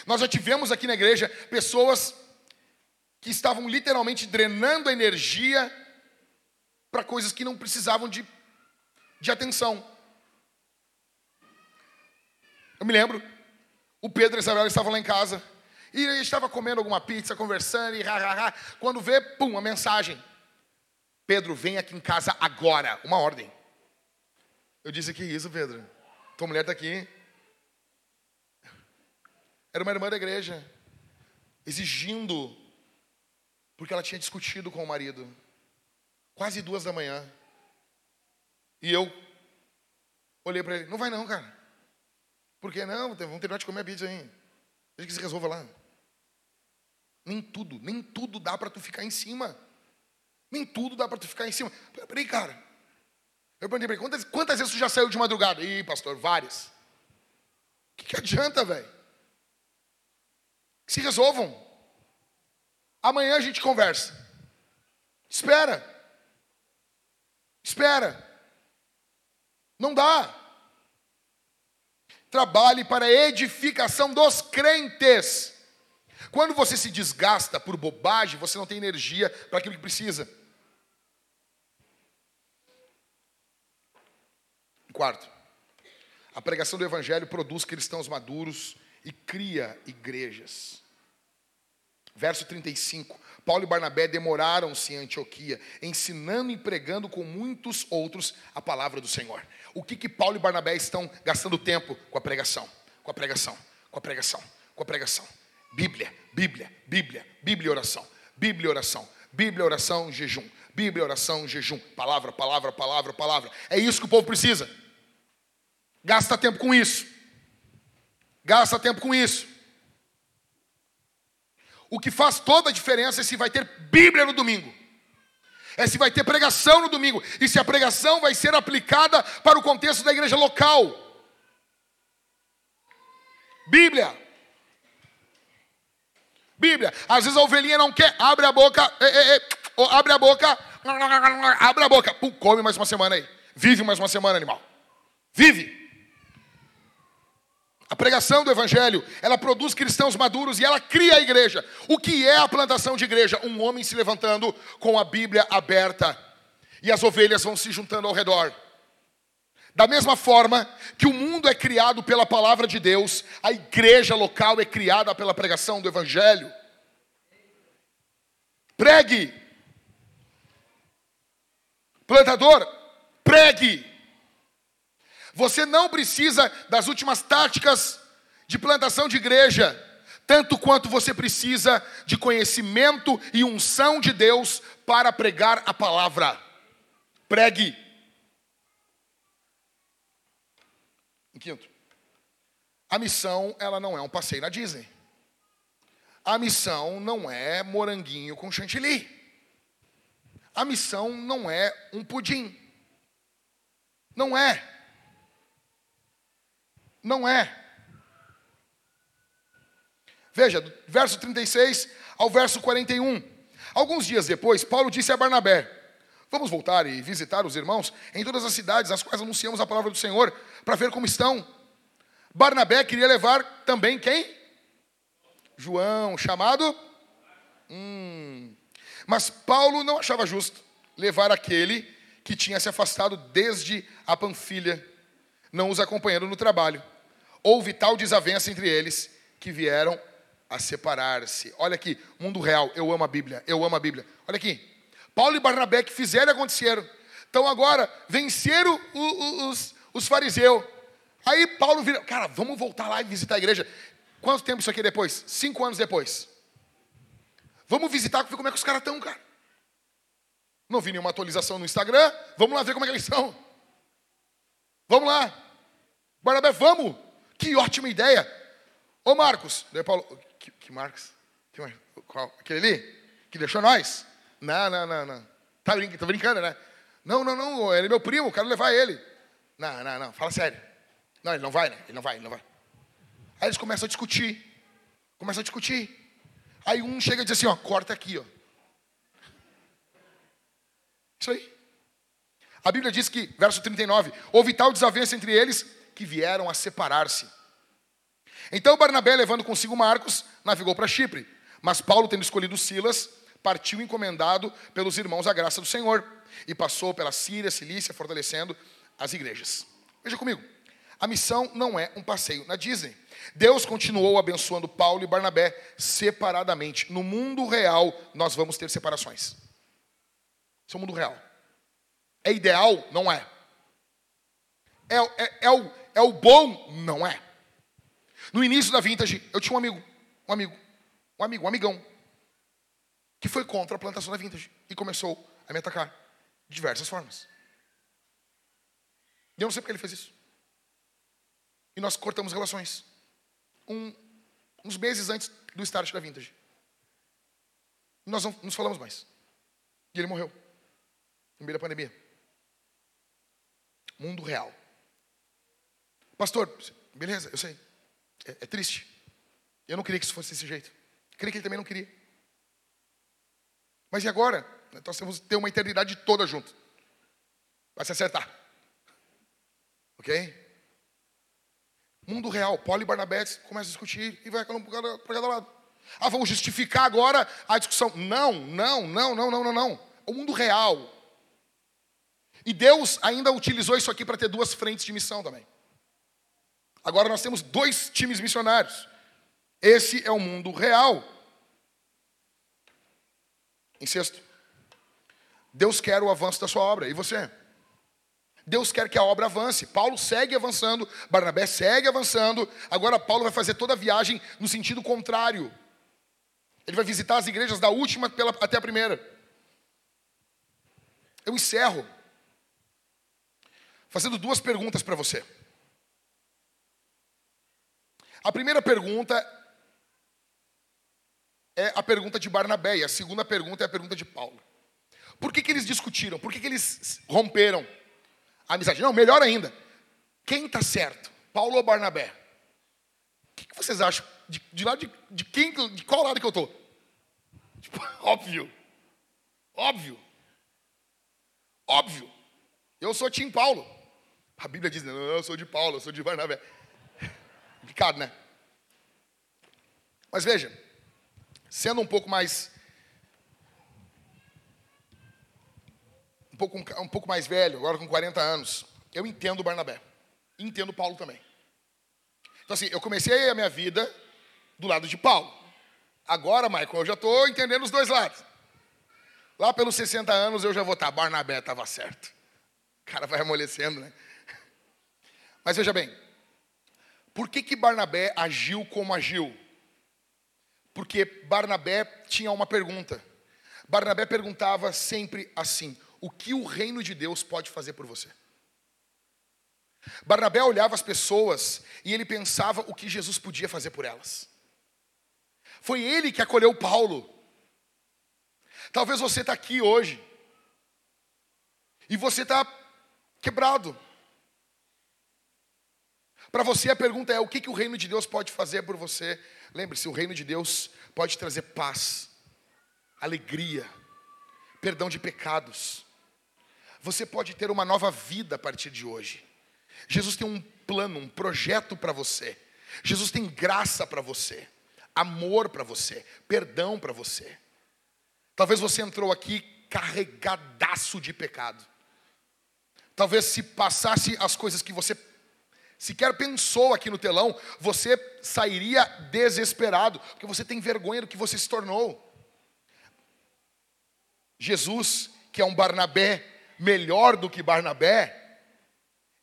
Nós já tivemos aqui na igreja pessoas que estavam literalmente drenando a energia para coisas que não precisavam de, de atenção. Eu me lembro, o Pedro e a Isabel estavam lá em casa, e ele estava comendo alguma pizza, conversando, e ha. quando vê, pum, uma mensagem. Pedro, vem aqui em casa agora, uma ordem. Eu disse, que isso, Pedro? Tua mulher está aqui. Era uma irmã da igreja, exigindo, porque ela tinha discutido com o marido, quase duas da manhã. E eu olhei para ele, não vai não, cara. Por que não? Vamos terminar de comer a pizza aí. Deixa que se resolva lá. Nem tudo, nem tudo dá para tu ficar em cima. Nem tudo dá para tu ficar em cima. Peraí, cara. Eu perguntei para ele, quantas, quantas vezes tu já saiu de madrugada? Ih, pastor, várias. O que, que adianta, velho? Se resolvam. Amanhã a gente conversa. Espera. Espera. Não dá. Trabalhe para a edificação dos crentes. Quando você se desgasta por bobagem, você não tem energia para aquilo que precisa. Quarto, a pregação do Evangelho produz cristãos maduros e cria igrejas. Verso 35. Paulo e Barnabé demoraram-se em Antioquia, ensinando e pregando com muitos outros a palavra do Senhor. O que que Paulo e Barnabé estão gastando tempo com a pregação? Com a pregação, com a pregação, com a pregação. Bíblia, Bíblia, Bíblia, Bíblia e oração. Bíblia e oração. Bíblia, oração, jejum. Bíblia, oração, jejum. Palavra, palavra, palavra, palavra. É isso que o povo precisa. Gasta tempo com isso. Gasta tempo com isso. O que faz toda a diferença é se vai ter Bíblia no domingo. É se vai ter pregação no domingo. E se a pregação vai ser aplicada para o contexto da igreja local. Bíblia. Bíblia. Às vezes a ovelhinha não quer, abre a boca, abre a boca, abre a boca. Pum, come mais uma semana aí. Vive mais uma semana, animal. Vive. A pregação do evangelho, ela produz cristãos maduros e ela cria a igreja. O que é a plantação de igreja? Um homem se levantando com a Bíblia aberta e as ovelhas vão se juntando ao redor. Da mesma forma que o mundo é criado pela palavra de Deus, a igreja local é criada pela pregação do evangelho. Pregue. Plantador, pregue. Você não precisa das últimas táticas de plantação de igreja, tanto quanto você precisa de conhecimento e unção de Deus para pregar a palavra. Pregue. Em quinto, a missão ela não é um passeio na Disney. A missão não é moranguinho com chantilly. A missão não é um pudim. Não é. Não é. Veja, do verso 36 ao verso 41. Alguns dias depois, Paulo disse a Barnabé: Vamos voltar e visitar os irmãos em todas as cidades às quais anunciamos a palavra do Senhor, para ver como estão. Barnabé queria levar também quem? João, chamado? Hum. Mas Paulo não achava justo levar aquele que tinha se afastado desde a Panfilha não os acompanhando no trabalho. Houve tal desavença entre eles que vieram a separar-se. Olha aqui, mundo real, eu amo a Bíblia, eu amo a Bíblia. Olha aqui, Paulo e Barnabé que fizeram e aconteceram. Então agora, venceram os, os fariseus. Aí Paulo vira, cara, vamos voltar lá e visitar a igreja. Quanto tempo isso aqui depois? Cinco anos depois. Vamos visitar, ver como é que os caras estão, cara. Não vi nenhuma atualização no Instagram. Vamos lá ver como é que eles estão. Vamos lá. Barnabé, vamos. Que ótima ideia. Ô Marcos. Daí Paulo, que, que Marcos? Que, qual? Aquele ali? Que deixou nós? Não, não, não, não. Tá, tá brincando, né? Não, não, não. Ele é meu primo, quero levar ele. Não, não, não. Fala sério. Não, ele não vai, né? Ele não vai, ele não vai. Aí eles começam a discutir. Começam a discutir. Aí um chega e diz assim, ó, corta aqui, ó. Isso aí. A Bíblia diz que, verso 39, houve tal desavença entre eles que vieram a separar-se. Então Barnabé, levando consigo Marcos, navegou para Chipre. Mas Paulo, tendo escolhido Silas, partiu encomendado pelos irmãos à graça do Senhor e passou pela Síria, Cilícia, fortalecendo as igrejas. Veja comigo, a missão não é um passeio na Disney. Deus continuou abençoando Paulo e Barnabé separadamente. No mundo real, nós vamos ter separações. Isso é o mundo real. É ideal? Não é. É, é, é, o, é o bom? Não é. No início da vintage, eu tinha um amigo, um amigo, um amigo, um amigão, que foi contra a plantação da vintage e começou a me atacar de diversas formas. E eu não sei porque ele fez isso. E nós cortamos relações. Um, uns meses antes do start da vintage. E nós não nos falamos mais. E ele morreu. No meio da pandemia. Mundo real. Pastor, beleza, eu sei. É, é triste. Eu não queria que isso fosse desse jeito. Creio que ele também não queria. Mas e agora? Nós temos que ter uma eternidade toda junto. Vai se acertar. Ok? Mundo real, Paulo e Barnabé começam a discutir e vai para cada lado. Ah, vamos justificar agora a discussão. Não, não, não, não, não, não, não. O mundo real. E Deus ainda utilizou isso aqui para ter duas frentes de missão também. Agora nós temos dois times missionários. Esse é o mundo real. Em sexto, Deus quer o avanço da sua obra. E você? Deus quer que a obra avance. Paulo segue avançando, Barnabé segue avançando. Agora Paulo vai fazer toda a viagem no sentido contrário. Ele vai visitar as igrejas da última até a primeira. Eu encerro fazendo duas perguntas para você. A primeira pergunta é a pergunta de Barnabé, e a segunda pergunta é a pergunta de Paulo. Por que, que eles discutiram? Por que, que eles romperam? a amizade. Não, melhor ainda. Quem está certo? Paulo ou Barnabé? O que, que vocês acham? De, de lado de, de quem, de qual lado que eu estou? Tipo, óbvio. Óbvio. Óbvio. Eu sou Tim Paulo. A Bíblia diz, não, eu sou de Paulo, eu sou de Barnabé. Complicado, né? Mas veja, sendo um pouco mais pouco, um pouco mais velho, agora com 40 anos, eu entendo Barnabé. Entendo Paulo também. Então, assim, eu comecei a minha vida do lado de Paulo. Agora, Michael, eu já estou entendendo os dois lados. Lá pelos 60 anos eu já vou estar. Tá, Barnabé estava certo. O cara vai amolecendo, né? Mas veja bem, por que, que Barnabé agiu como agiu? Porque Barnabé tinha uma pergunta. Barnabé perguntava sempre assim: o que o reino de Deus pode fazer por você. Barnabé olhava as pessoas e ele pensava o que Jesus podia fazer por elas. Foi ele que acolheu Paulo. Talvez você está aqui hoje e você está quebrado. Para você a pergunta é: o que, que o reino de Deus pode fazer por você? Lembre-se, o reino de Deus pode trazer paz, alegria, perdão de pecados, você pode ter uma nova vida a partir de hoje. Jesus tem um plano, um projeto para você. Jesus tem graça para você, amor para você, perdão para você. Talvez você entrou aqui carregadaço de pecado. Talvez se passasse as coisas que você sequer pensou aqui no telão, você sairia desesperado, porque você tem vergonha do que você se tornou. Jesus, que é um Barnabé melhor do que Barnabé,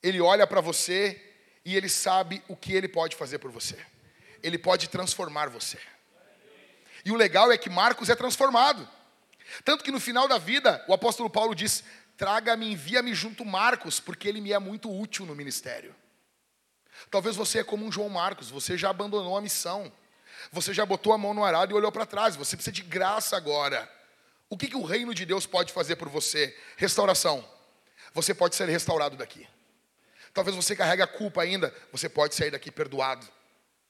ele olha para você e ele sabe o que ele pode fazer por você. Ele pode transformar você. E o legal é que Marcos é transformado. Tanto que no final da vida, o apóstolo Paulo diz: Traga-me, envia-me junto Marcos, porque ele me é muito útil no ministério. Talvez você é como um João Marcos, você já abandonou a missão. Você já botou a mão no arado e olhou para trás. Você precisa de graça agora. O que, que o reino de Deus pode fazer por você? Restauração. Você pode ser restaurado daqui. Talvez você carregue a culpa ainda, você pode sair daqui perdoado.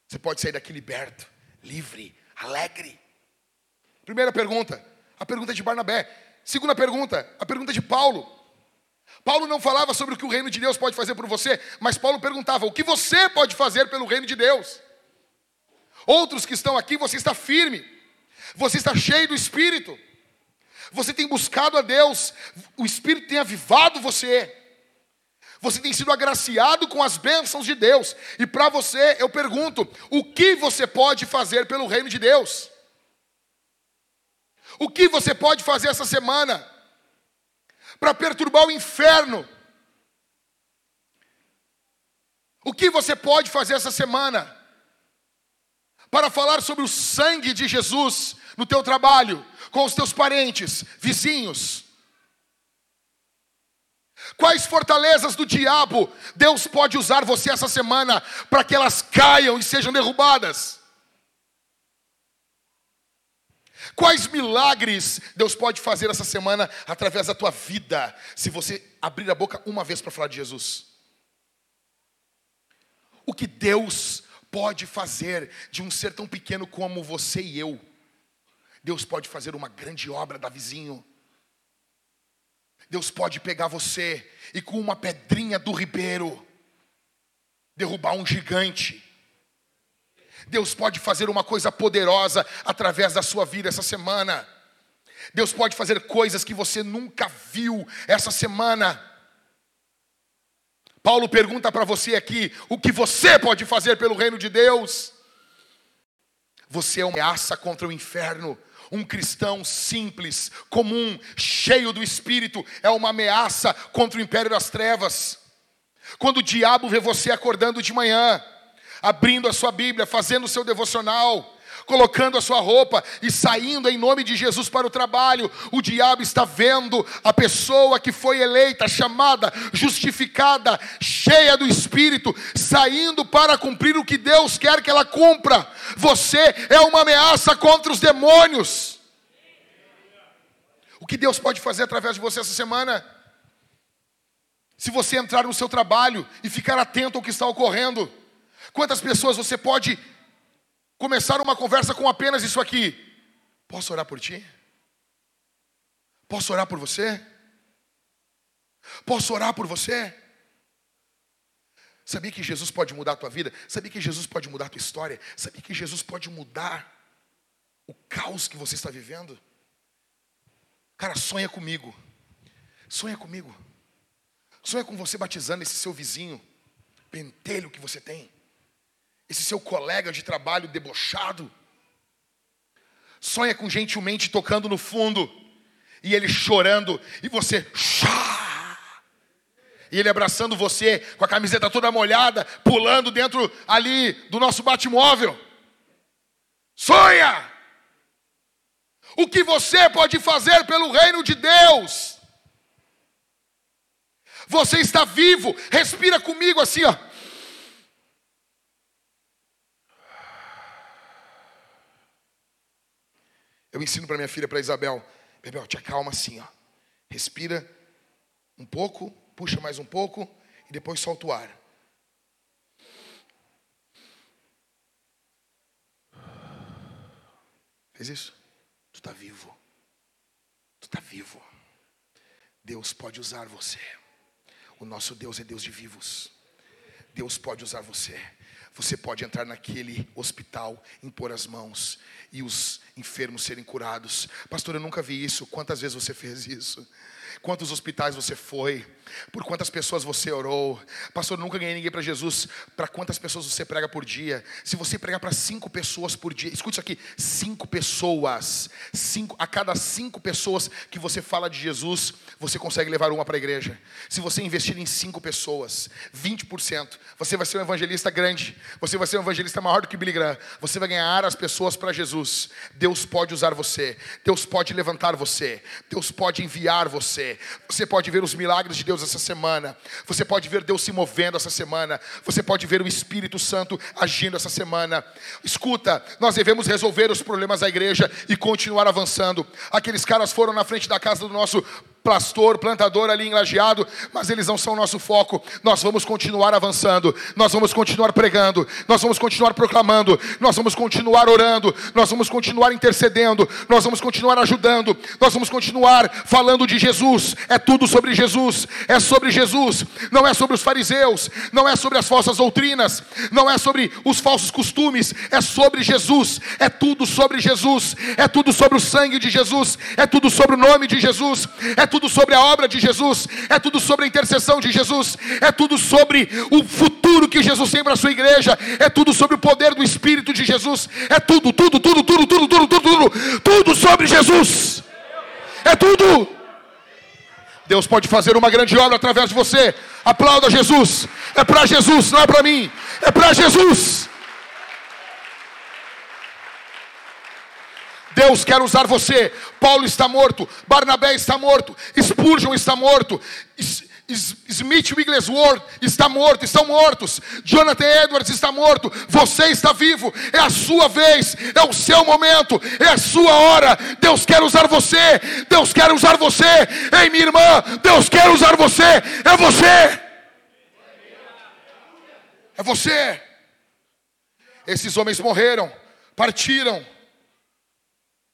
Você pode sair daqui liberto, livre, alegre. Primeira pergunta, a pergunta de Barnabé. Segunda pergunta, a pergunta de Paulo. Paulo não falava sobre o que o reino de Deus pode fazer por você, mas Paulo perguntava: o que você pode fazer pelo reino de Deus? Outros que estão aqui, você está firme, você está cheio do Espírito, você tem buscado a Deus, o Espírito tem avivado você. Você tem sido agraciado com as bênçãos de Deus. E para você, eu pergunto: o que você pode fazer pelo reino de Deus? O que você pode fazer essa semana para perturbar o inferno? O que você pode fazer essa semana para falar sobre o sangue de Jesus no teu trabalho, com os teus parentes, vizinhos? Quais fortalezas do diabo Deus pode usar você essa semana para que elas caiam e sejam derrubadas? Quais milagres Deus pode fazer essa semana através da tua vida, se você abrir a boca uma vez para falar de Jesus? O que Deus pode fazer de um ser tão pequeno como você e eu? Deus pode fazer uma grande obra da vizinho. Deus pode pegar você e com uma pedrinha do ribeiro derrubar um gigante. Deus pode fazer uma coisa poderosa através da sua vida essa semana. Deus pode fazer coisas que você nunca viu essa semana. Paulo pergunta para você aqui: o que você pode fazer pelo reino de Deus? Você é uma ameaça contra o inferno, Um cristão simples, comum, cheio do espírito, é uma ameaça contra o império das trevas. Quando o diabo vê você acordando de manhã, abrindo a sua Bíblia, fazendo o seu devocional, colocando a sua roupa e saindo em nome de Jesus para o trabalho, o diabo está vendo a pessoa que foi eleita, chamada, justificada, cheia do Espírito, saindo para cumprir o que Deus quer que ela cumpra. Você é uma ameaça contra os demônios. O que Deus pode fazer através de você essa semana? Se você entrar no seu trabalho e ficar atento ao que está ocorrendo, quantas pessoas você pode começar uma conversa com apenas isso aqui: Posso orar por ti? Posso orar por você? Posso orar por você? Sabia que Jesus pode mudar a tua vida? Sabia que Jesus pode mudar a tua história? Sabia que Jesus pode mudar o caos que você está vivendo? Cara, sonha comigo. Sonha comigo. Sonha com você batizando esse seu vizinho, pentelho que você tem esse seu colega de trabalho debochado. Sonha com gentilmente tocando no fundo e ele chorando e você. E ele abraçando você com a camiseta toda molhada, pulando dentro ali do nosso bate-móvel. Sonha! O que você pode fazer pelo reino de Deus? Você está vivo, respira comigo assim, ó. Eu ensino para minha filha, para Isabel, Bebel, te acalma assim, ó. Respira um pouco, puxa mais um pouco e depois solta o ar. Fez isso? Tu está vivo. Tu está vivo. Deus pode usar você. O nosso Deus é Deus de vivos. Deus pode usar você. Você pode entrar naquele hospital, impor as mãos e os enfermos serem curados. Pastor, eu nunca vi isso. Quantas vezes você fez isso? Quantos hospitais você foi? Por quantas pessoas você orou? Pastor, nunca ganhei ninguém para Jesus. Para quantas pessoas você prega por dia? Se você pregar para cinco pessoas por dia, escute isso aqui: cinco pessoas. Cinco, a cada cinco pessoas que você fala de Jesus, você consegue levar uma para a igreja. Se você investir em cinco pessoas, 20%, você vai ser um evangelista grande. Você vai ser um evangelista maior do que Billy Graham. Você vai ganhar as pessoas para Jesus. Deus pode usar você. Deus pode levantar você. Deus pode enviar você. Você pode ver os milagres de Deus essa semana. Você pode ver Deus se movendo essa semana. Você pode ver o Espírito Santo agindo essa semana. Escuta, nós devemos resolver os problemas da igreja e continuar avançando. Aqueles caras foram na frente da casa do nosso pastor, plantador ali enlajeado, mas eles não são o nosso foco. Nós vamos continuar avançando, nós vamos continuar pregando, nós vamos continuar proclamando, nós vamos continuar orando, nós vamos continuar intercedendo, nós vamos continuar ajudando, nós vamos continuar falando de Jesus. É tudo sobre Jesus, é sobre Jesus, não é sobre os fariseus, não é sobre as falsas doutrinas, não é sobre os falsos costumes, é sobre Jesus, é tudo sobre Jesus, é tudo sobre o sangue de Jesus, é tudo sobre o nome de Jesus, é tudo sobre a obra de Jesus, é tudo sobre a intercessão de Jesus, é tudo sobre o futuro que Jesus tem para a sua igreja, é tudo sobre o poder do Espírito de Jesus, é tudo, tudo, tudo, tudo, tudo, tudo, tudo, tudo, tudo sobre Jesus, é tudo. Deus pode fazer uma grande obra através de você. Aplauda Jesus. É para Jesus, não é para mim. É para Jesus. Deus quer usar você. Paulo está morto, Barnabé está morto, Spurgeon está morto, Smith Wigglesworth está morto, estão mortos. Jonathan Edwards está morto. Você está vivo. É a sua vez, é o seu momento, é a sua hora. Deus quer usar você. Deus quer usar você. Ei, minha irmã, Deus quer usar você. É você. É você. Esses homens morreram, partiram.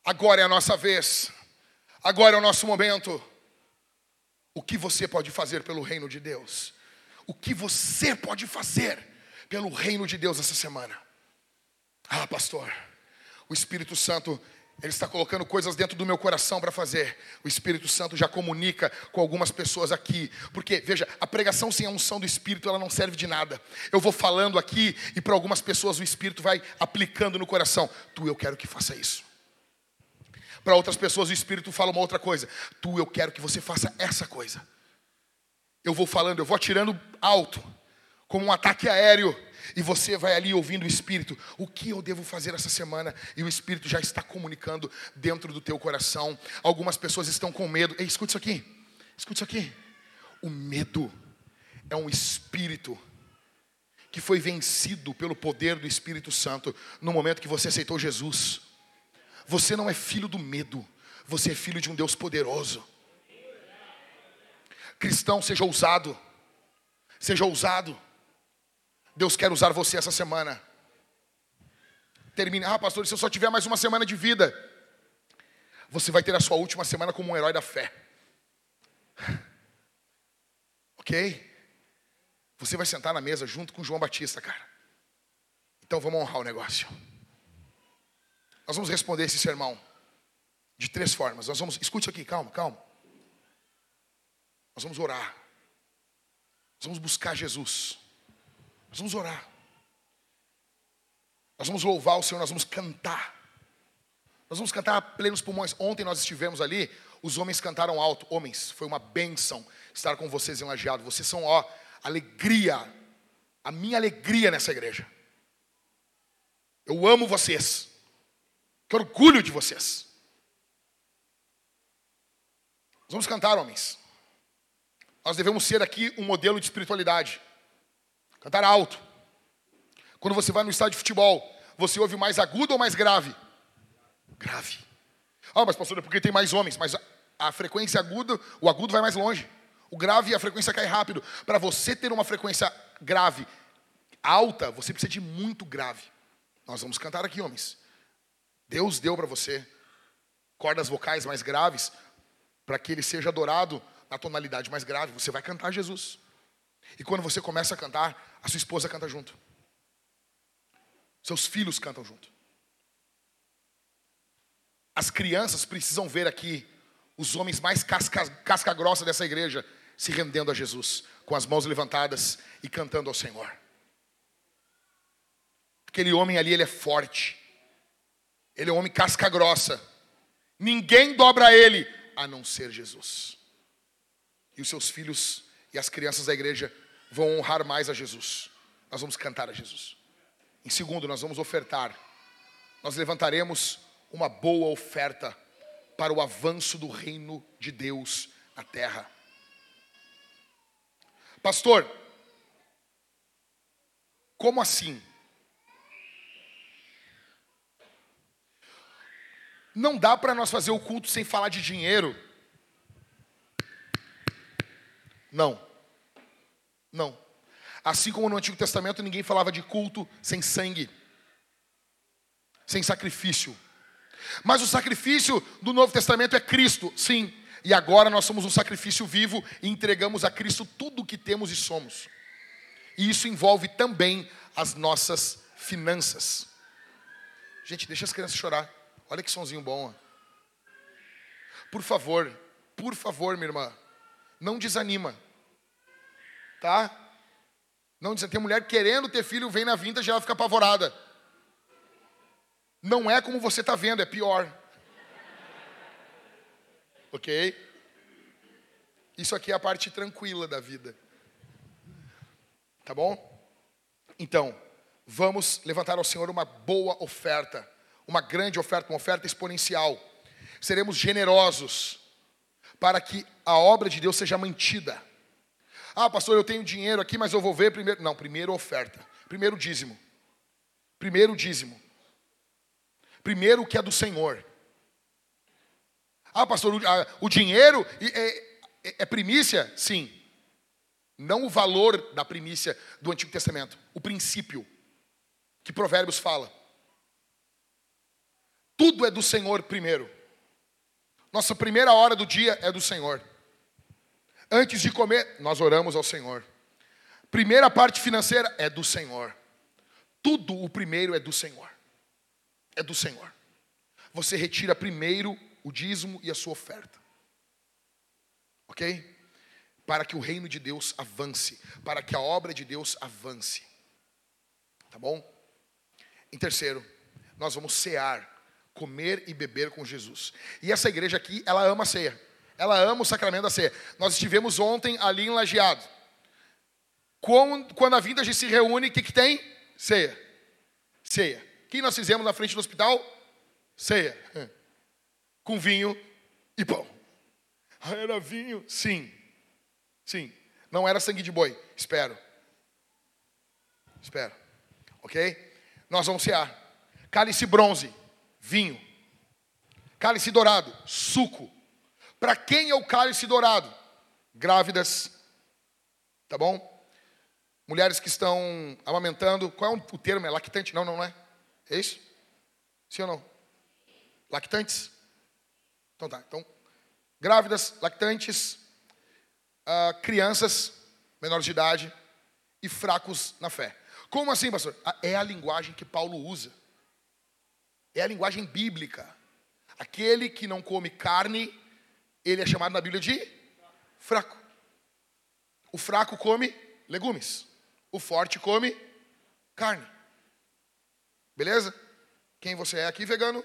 Agora é a nossa vez. Agora é o nosso momento. O que você pode fazer pelo reino de Deus? O que você pode fazer pelo reino de Deus essa semana? Ah, pastor, o Espírito Santo, ele está colocando coisas dentro do meu coração para fazer. O Espírito Santo já comunica com algumas pessoas aqui. Porque, veja, a pregação sem a unção do Espírito, ela não serve de nada. Eu vou falando aqui e para algumas pessoas o Espírito vai aplicando no coração. Tu, eu quero que faça isso. Para outras pessoas o Espírito fala uma outra coisa. Tu, eu quero que você faça essa coisa. Eu vou falando, eu vou atirando alto, como um ataque aéreo. E você vai ali ouvindo o Espírito. O que eu devo fazer essa semana? E o Espírito já está comunicando dentro do teu coração. Algumas pessoas estão com medo. Ei, escute isso aqui. Escute isso aqui. O medo é um espírito que foi vencido pelo poder do Espírito Santo no momento que você aceitou Jesus. Você não é filho do medo, você é filho de um Deus poderoso. Cristão, seja ousado, seja ousado. Deus quer usar você essa semana. Termine, ah, pastor, se eu só tiver mais uma semana de vida, você vai ter a sua última semana como um herói da fé. Ok? Você vai sentar na mesa junto com João Batista, cara. Então vamos honrar o negócio. Nós vamos responder esse sermão de três formas. Nós vamos, escute aqui, calma, calma. Nós vamos orar. Nós vamos buscar Jesus. Nós vamos orar. Nós vamos louvar o Senhor, nós vamos cantar. Nós vamos cantar a plenos pulmões. Ontem nós estivemos ali, os homens cantaram alto. Homens, foi uma bênção estar com vocês em Lajeado. Vocês são, ó, alegria, a minha alegria nessa igreja. Eu amo vocês. Que orgulho de vocês. Nós vamos cantar, homens. Nós devemos ser aqui um modelo de espiritualidade. Cantar alto. Quando você vai no estádio de futebol, você ouve mais agudo ou mais grave? Grave. Ah, mas pastor, é porque tem mais homens. Mas a, a frequência aguda, o agudo vai mais longe. O grave, a frequência cai rápido. Para você ter uma frequência grave alta, você precisa de muito grave. Nós vamos cantar aqui, homens. Deus deu para você cordas vocais mais graves para que ele seja adorado na tonalidade mais grave. Você vai cantar Jesus. E quando você começa a cantar, a sua esposa canta junto. Seus filhos cantam junto. As crianças precisam ver aqui os homens mais casca, casca grossa dessa igreja se rendendo a Jesus, com as mãos levantadas e cantando ao Senhor. Aquele homem ali, ele é forte. Ele é um homem casca grossa. Ninguém dobra ele a não ser Jesus. E os seus filhos e as crianças da igreja vão honrar mais a Jesus. Nós vamos cantar a Jesus. Em segundo, nós vamos ofertar. Nós levantaremos uma boa oferta para o avanço do reino de Deus na terra. Pastor, como assim? Não dá para nós fazer o culto sem falar de dinheiro. Não. Não. Assim como no Antigo Testamento ninguém falava de culto sem sangue, sem sacrifício. Mas o sacrifício do Novo Testamento é Cristo, sim. E agora nós somos um sacrifício vivo e entregamos a Cristo tudo o que temos e somos. E isso envolve também as nossas finanças. Gente, deixa as crianças chorar. Olha que sonzinho bom. Por favor, por favor, minha irmã, não desanima. Tá? Não desanima. Tem mulher querendo ter filho, vem na vinta, já ela fica apavorada. Não é como você está vendo, é pior. Ok? Isso aqui é a parte tranquila da vida. Tá bom? Então, vamos levantar ao Senhor uma boa oferta, uma grande oferta, uma oferta exponencial. Seremos generosos para que a obra de Deus seja mantida. Ah, pastor, eu tenho dinheiro aqui, mas eu vou ver primeiro. Não, primeiro oferta. Primeiro dízimo. Primeiro dízimo. Primeiro o que é do Senhor. Ah, pastor, o, o dinheiro é, é, é primícia? Sim. Não o valor da primícia do Antigo Testamento, o princípio que Provérbios fala. Tudo é do Senhor primeiro. Nossa primeira hora do dia é do Senhor. Antes de comer, nós oramos ao Senhor. Primeira parte financeira é do Senhor. Tudo o primeiro é do Senhor. É do Senhor. Você retira primeiro o dízimo e a sua oferta. Ok? Para que o reino de Deus avance, para que a obra de Deus avance. Tá bom? Em terceiro, nós vamos cear comer e beber com Jesus. E essa igreja aqui, ela ama a ceia. Ela ama o sacramento da ceia. Nós estivemos ontem ali em Lajeado. Quando a vinda se reúne, o que, que tem? Ceia. Ceia. O que nós fizemos na frente do hospital? Ceia. Com vinho e pão. Ah, era vinho? Sim. Sim. Não era sangue de boi. Espero. Espero. Ok? Nós vamos cear. Cálice bronze, vinho. Cálice dourado, suco. Para quem é o cálice dourado? Grávidas. Tá bom? Mulheres que estão amamentando. Qual é o termo? É lactante? Não, não é. É isso? Sim ou não? Lactantes? Então tá. Então, grávidas, lactantes, uh, crianças menores de idade e fracos na fé. Como assim, pastor? Ah, é a linguagem que Paulo usa. É a linguagem bíblica. Aquele que não come carne, ele é chamado na Bíblia de fraco. O fraco come legumes. O forte come carne. Beleza? Quem você é aqui, vegano?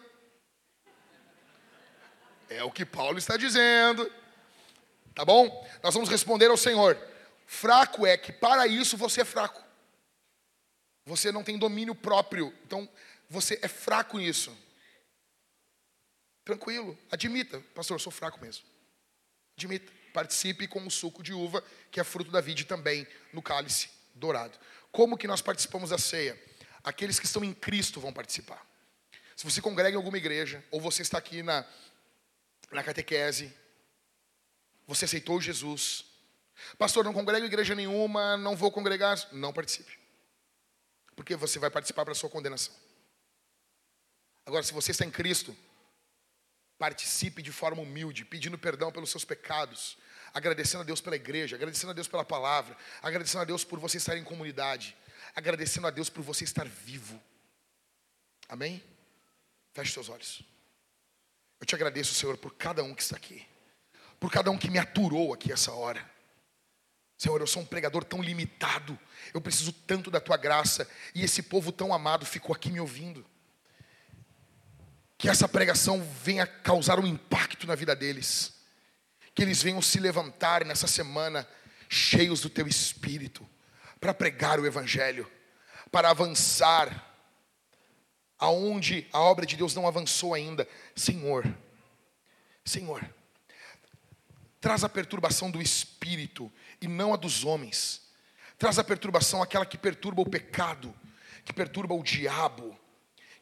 É o que Paulo está dizendo. Tá bom? Nós vamos responder ao Senhor. Fraco é que para isso você é fraco. Você não tem domínio próprio. Então, você é fraco nisso. Tranquilo, admita, pastor, eu sou fraco mesmo. Admita, participe com o suco de uva, que é fruto da vide também, no cálice dourado. Como que nós participamos da ceia? Aqueles que estão em Cristo vão participar. Se você congrega em alguma igreja, ou você está aqui na, na catequese, você aceitou Jesus. Pastor, não congrego em igreja nenhuma, não vou congregar. Não participe. Porque você vai participar para a sua condenação. Agora, se você está em Cristo, participe de forma humilde, pedindo perdão pelos seus pecados, agradecendo a Deus pela igreja, agradecendo a Deus pela palavra, agradecendo a Deus por você estar em comunidade, agradecendo a Deus por você estar vivo. Amém? Feche seus olhos. Eu te agradeço, Senhor, por cada um que está aqui, por cada um que me aturou aqui essa hora. Senhor, eu sou um pregador tão limitado, eu preciso tanto da tua graça, e esse povo tão amado ficou aqui me ouvindo que essa pregação venha causar um impacto na vida deles, que eles venham se levantar nessa semana cheios do teu espírito, para pregar o Evangelho, para avançar aonde a obra de Deus não avançou ainda. Senhor, Senhor, traz a perturbação do espírito e não a dos homens, traz a perturbação, aquela que perturba o pecado, que perturba o diabo,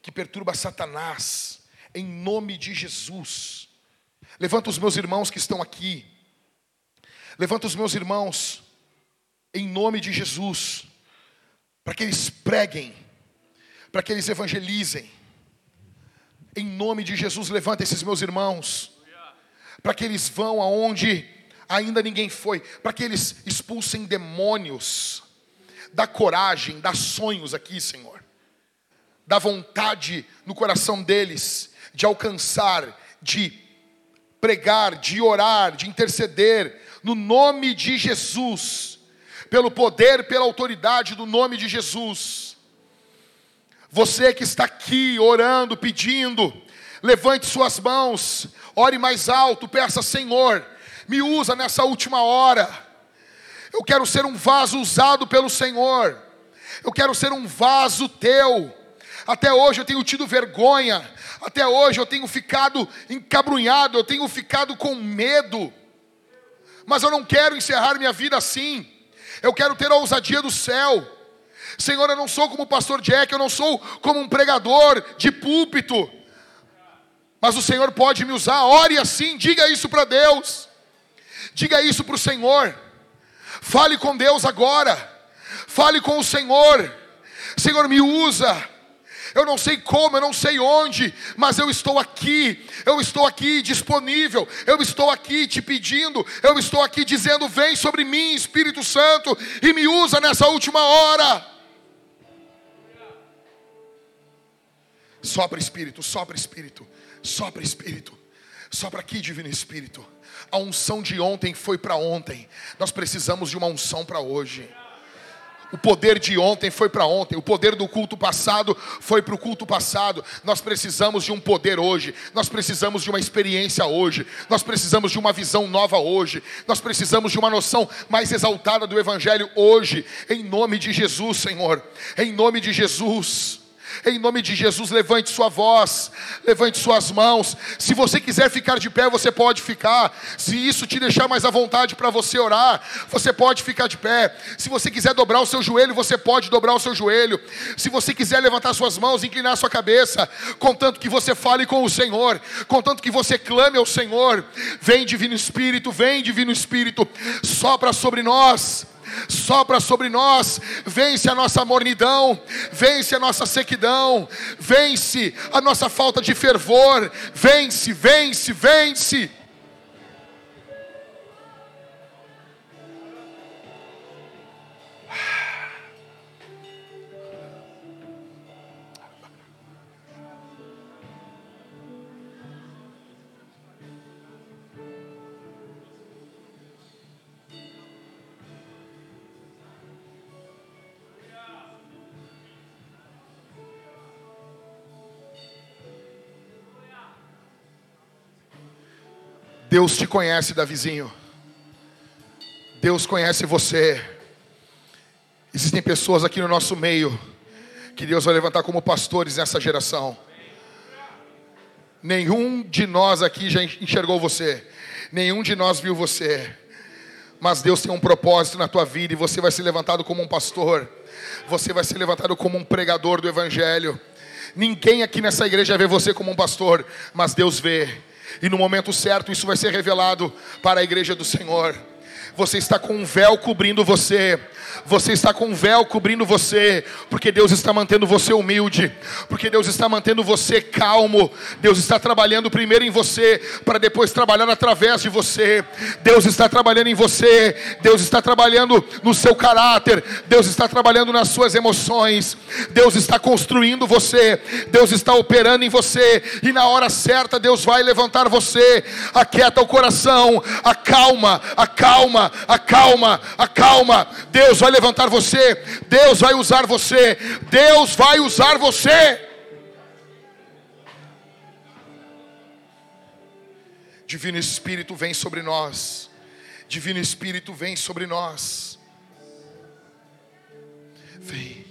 que perturba Satanás em nome de Jesus. Levanta os meus irmãos que estão aqui. Levanta os meus irmãos em nome de Jesus, para que eles preguem, para que eles evangelizem. Em nome de Jesus, levanta esses meus irmãos, para que eles vão aonde ainda ninguém foi, para que eles expulsem demônios. Dá coragem, dá sonhos aqui, Senhor. Dá vontade no coração deles de alcançar, de pregar, de orar, de interceder, no nome de Jesus, pelo poder, pela autoridade do nome de Jesus. Você que está aqui orando, pedindo, levante suas mãos, ore mais alto, peça, Senhor, me usa nessa última hora. Eu quero ser um vaso usado pelo Senhor. Eu quero ser um vaso teu. Até hoje eu tenho tido vergonha, até hoje eu tenho ficado encabrunhado, eu tenho ficado com medo. Mas eu não quero encerrar minha vida assim. Eu quero ter a ousadia do céu. Senhor, eu não sou como o pastor Jack, eu não sou como um pregador de púlpito. Mas o Senhor pode me usar. Ore assim, diga isso para Deus. Diga isso para o Senhor. Fale com Deus agora. Fale com o Senhor. Senhor, me usa eu não sei como, eu não sei onde, mas eu estou aqui, eu estou aqui disponível, eu estou aqui te pedindo, eu estou aqui dizendo: vem sobre mim, Espírito Santo, e me usa nessa última hora. Sopra Espírito, sopra Espírito, sopra Espírito, sopra aqui, Divino Espírito. A unção de ontem foi para ontem, nós precisamos de uma unção para hoje. O poder de ontem foi para ontem, o poder do culto passado foi para o culto passado. Nós precisamos de um poder hoje, nós precisamos de uma experiência hoje, nós precisamos de uma visão nova hoje, nós precisamos de uma noção mais exaltada do Evangelho hoje, em nome de Jesus, Senhor, em nome de Jesus. Em nome de Jesus, levante sua voz, levante suas mãos. Se você quiser ficar de pé, você pode ficar. Se isso te deixar mais à vontade para você orar, você pode ficar de pé. Se você quiser dobrar o seu joelho, você pode dobrar o seu joelho. Se você quiser levantar suas mãos, inclinar sua cabeça, contanto que você fale com o Senhor, contanto que você clame ao Senhor. Vem, Divino Espírito, vem, Divino Espírito, sopra sobre nós sopra sobre nós, vence a nossa mornidão, vence a nossa sequidão, vence a nossa falta de fervor, vence, vence, vence. Deus te conhece, Davizinho. Deus conhece você. Existem pessoas aqui no nosso meio que Deus vai levantar como pastores nessa geração. Nenhum de nós aqui já enxergou você. Nenhum de nós viu você. Mas Deus tem um propósito na tua vida e você vai ser levantado como um pastor. Você vai ser levantado como um pregador do evangelho. Ninguém aqui nessa igreja vê você como um pastor, mas Deus vê. E no momento certo isso vai ser revelado para a igreja do Senhor. Você está com um véu cobrindo você. Você está com um véu cobrindo você, porque Deus está mantendo você humilde, porque Deus está mantendo você calmo. Deus está trabalhando primeiro em você, para depois trabalhar através de você. Deus está trabalhando em você, Deus está trabalhando no seu caráter, Deus está trabalhando nas suas emoções, Deus está construindo você, Deus está operando em você, e na hora certa Deus vai levantar você. Aquieta o coração, acalma, acalma, acalma, acalma. Deus vai levantar você, Deus vai usar você, Deus vai usar você. Divino Espírito vem sobre nós. Divino Espírito vem sobre nós. Vem.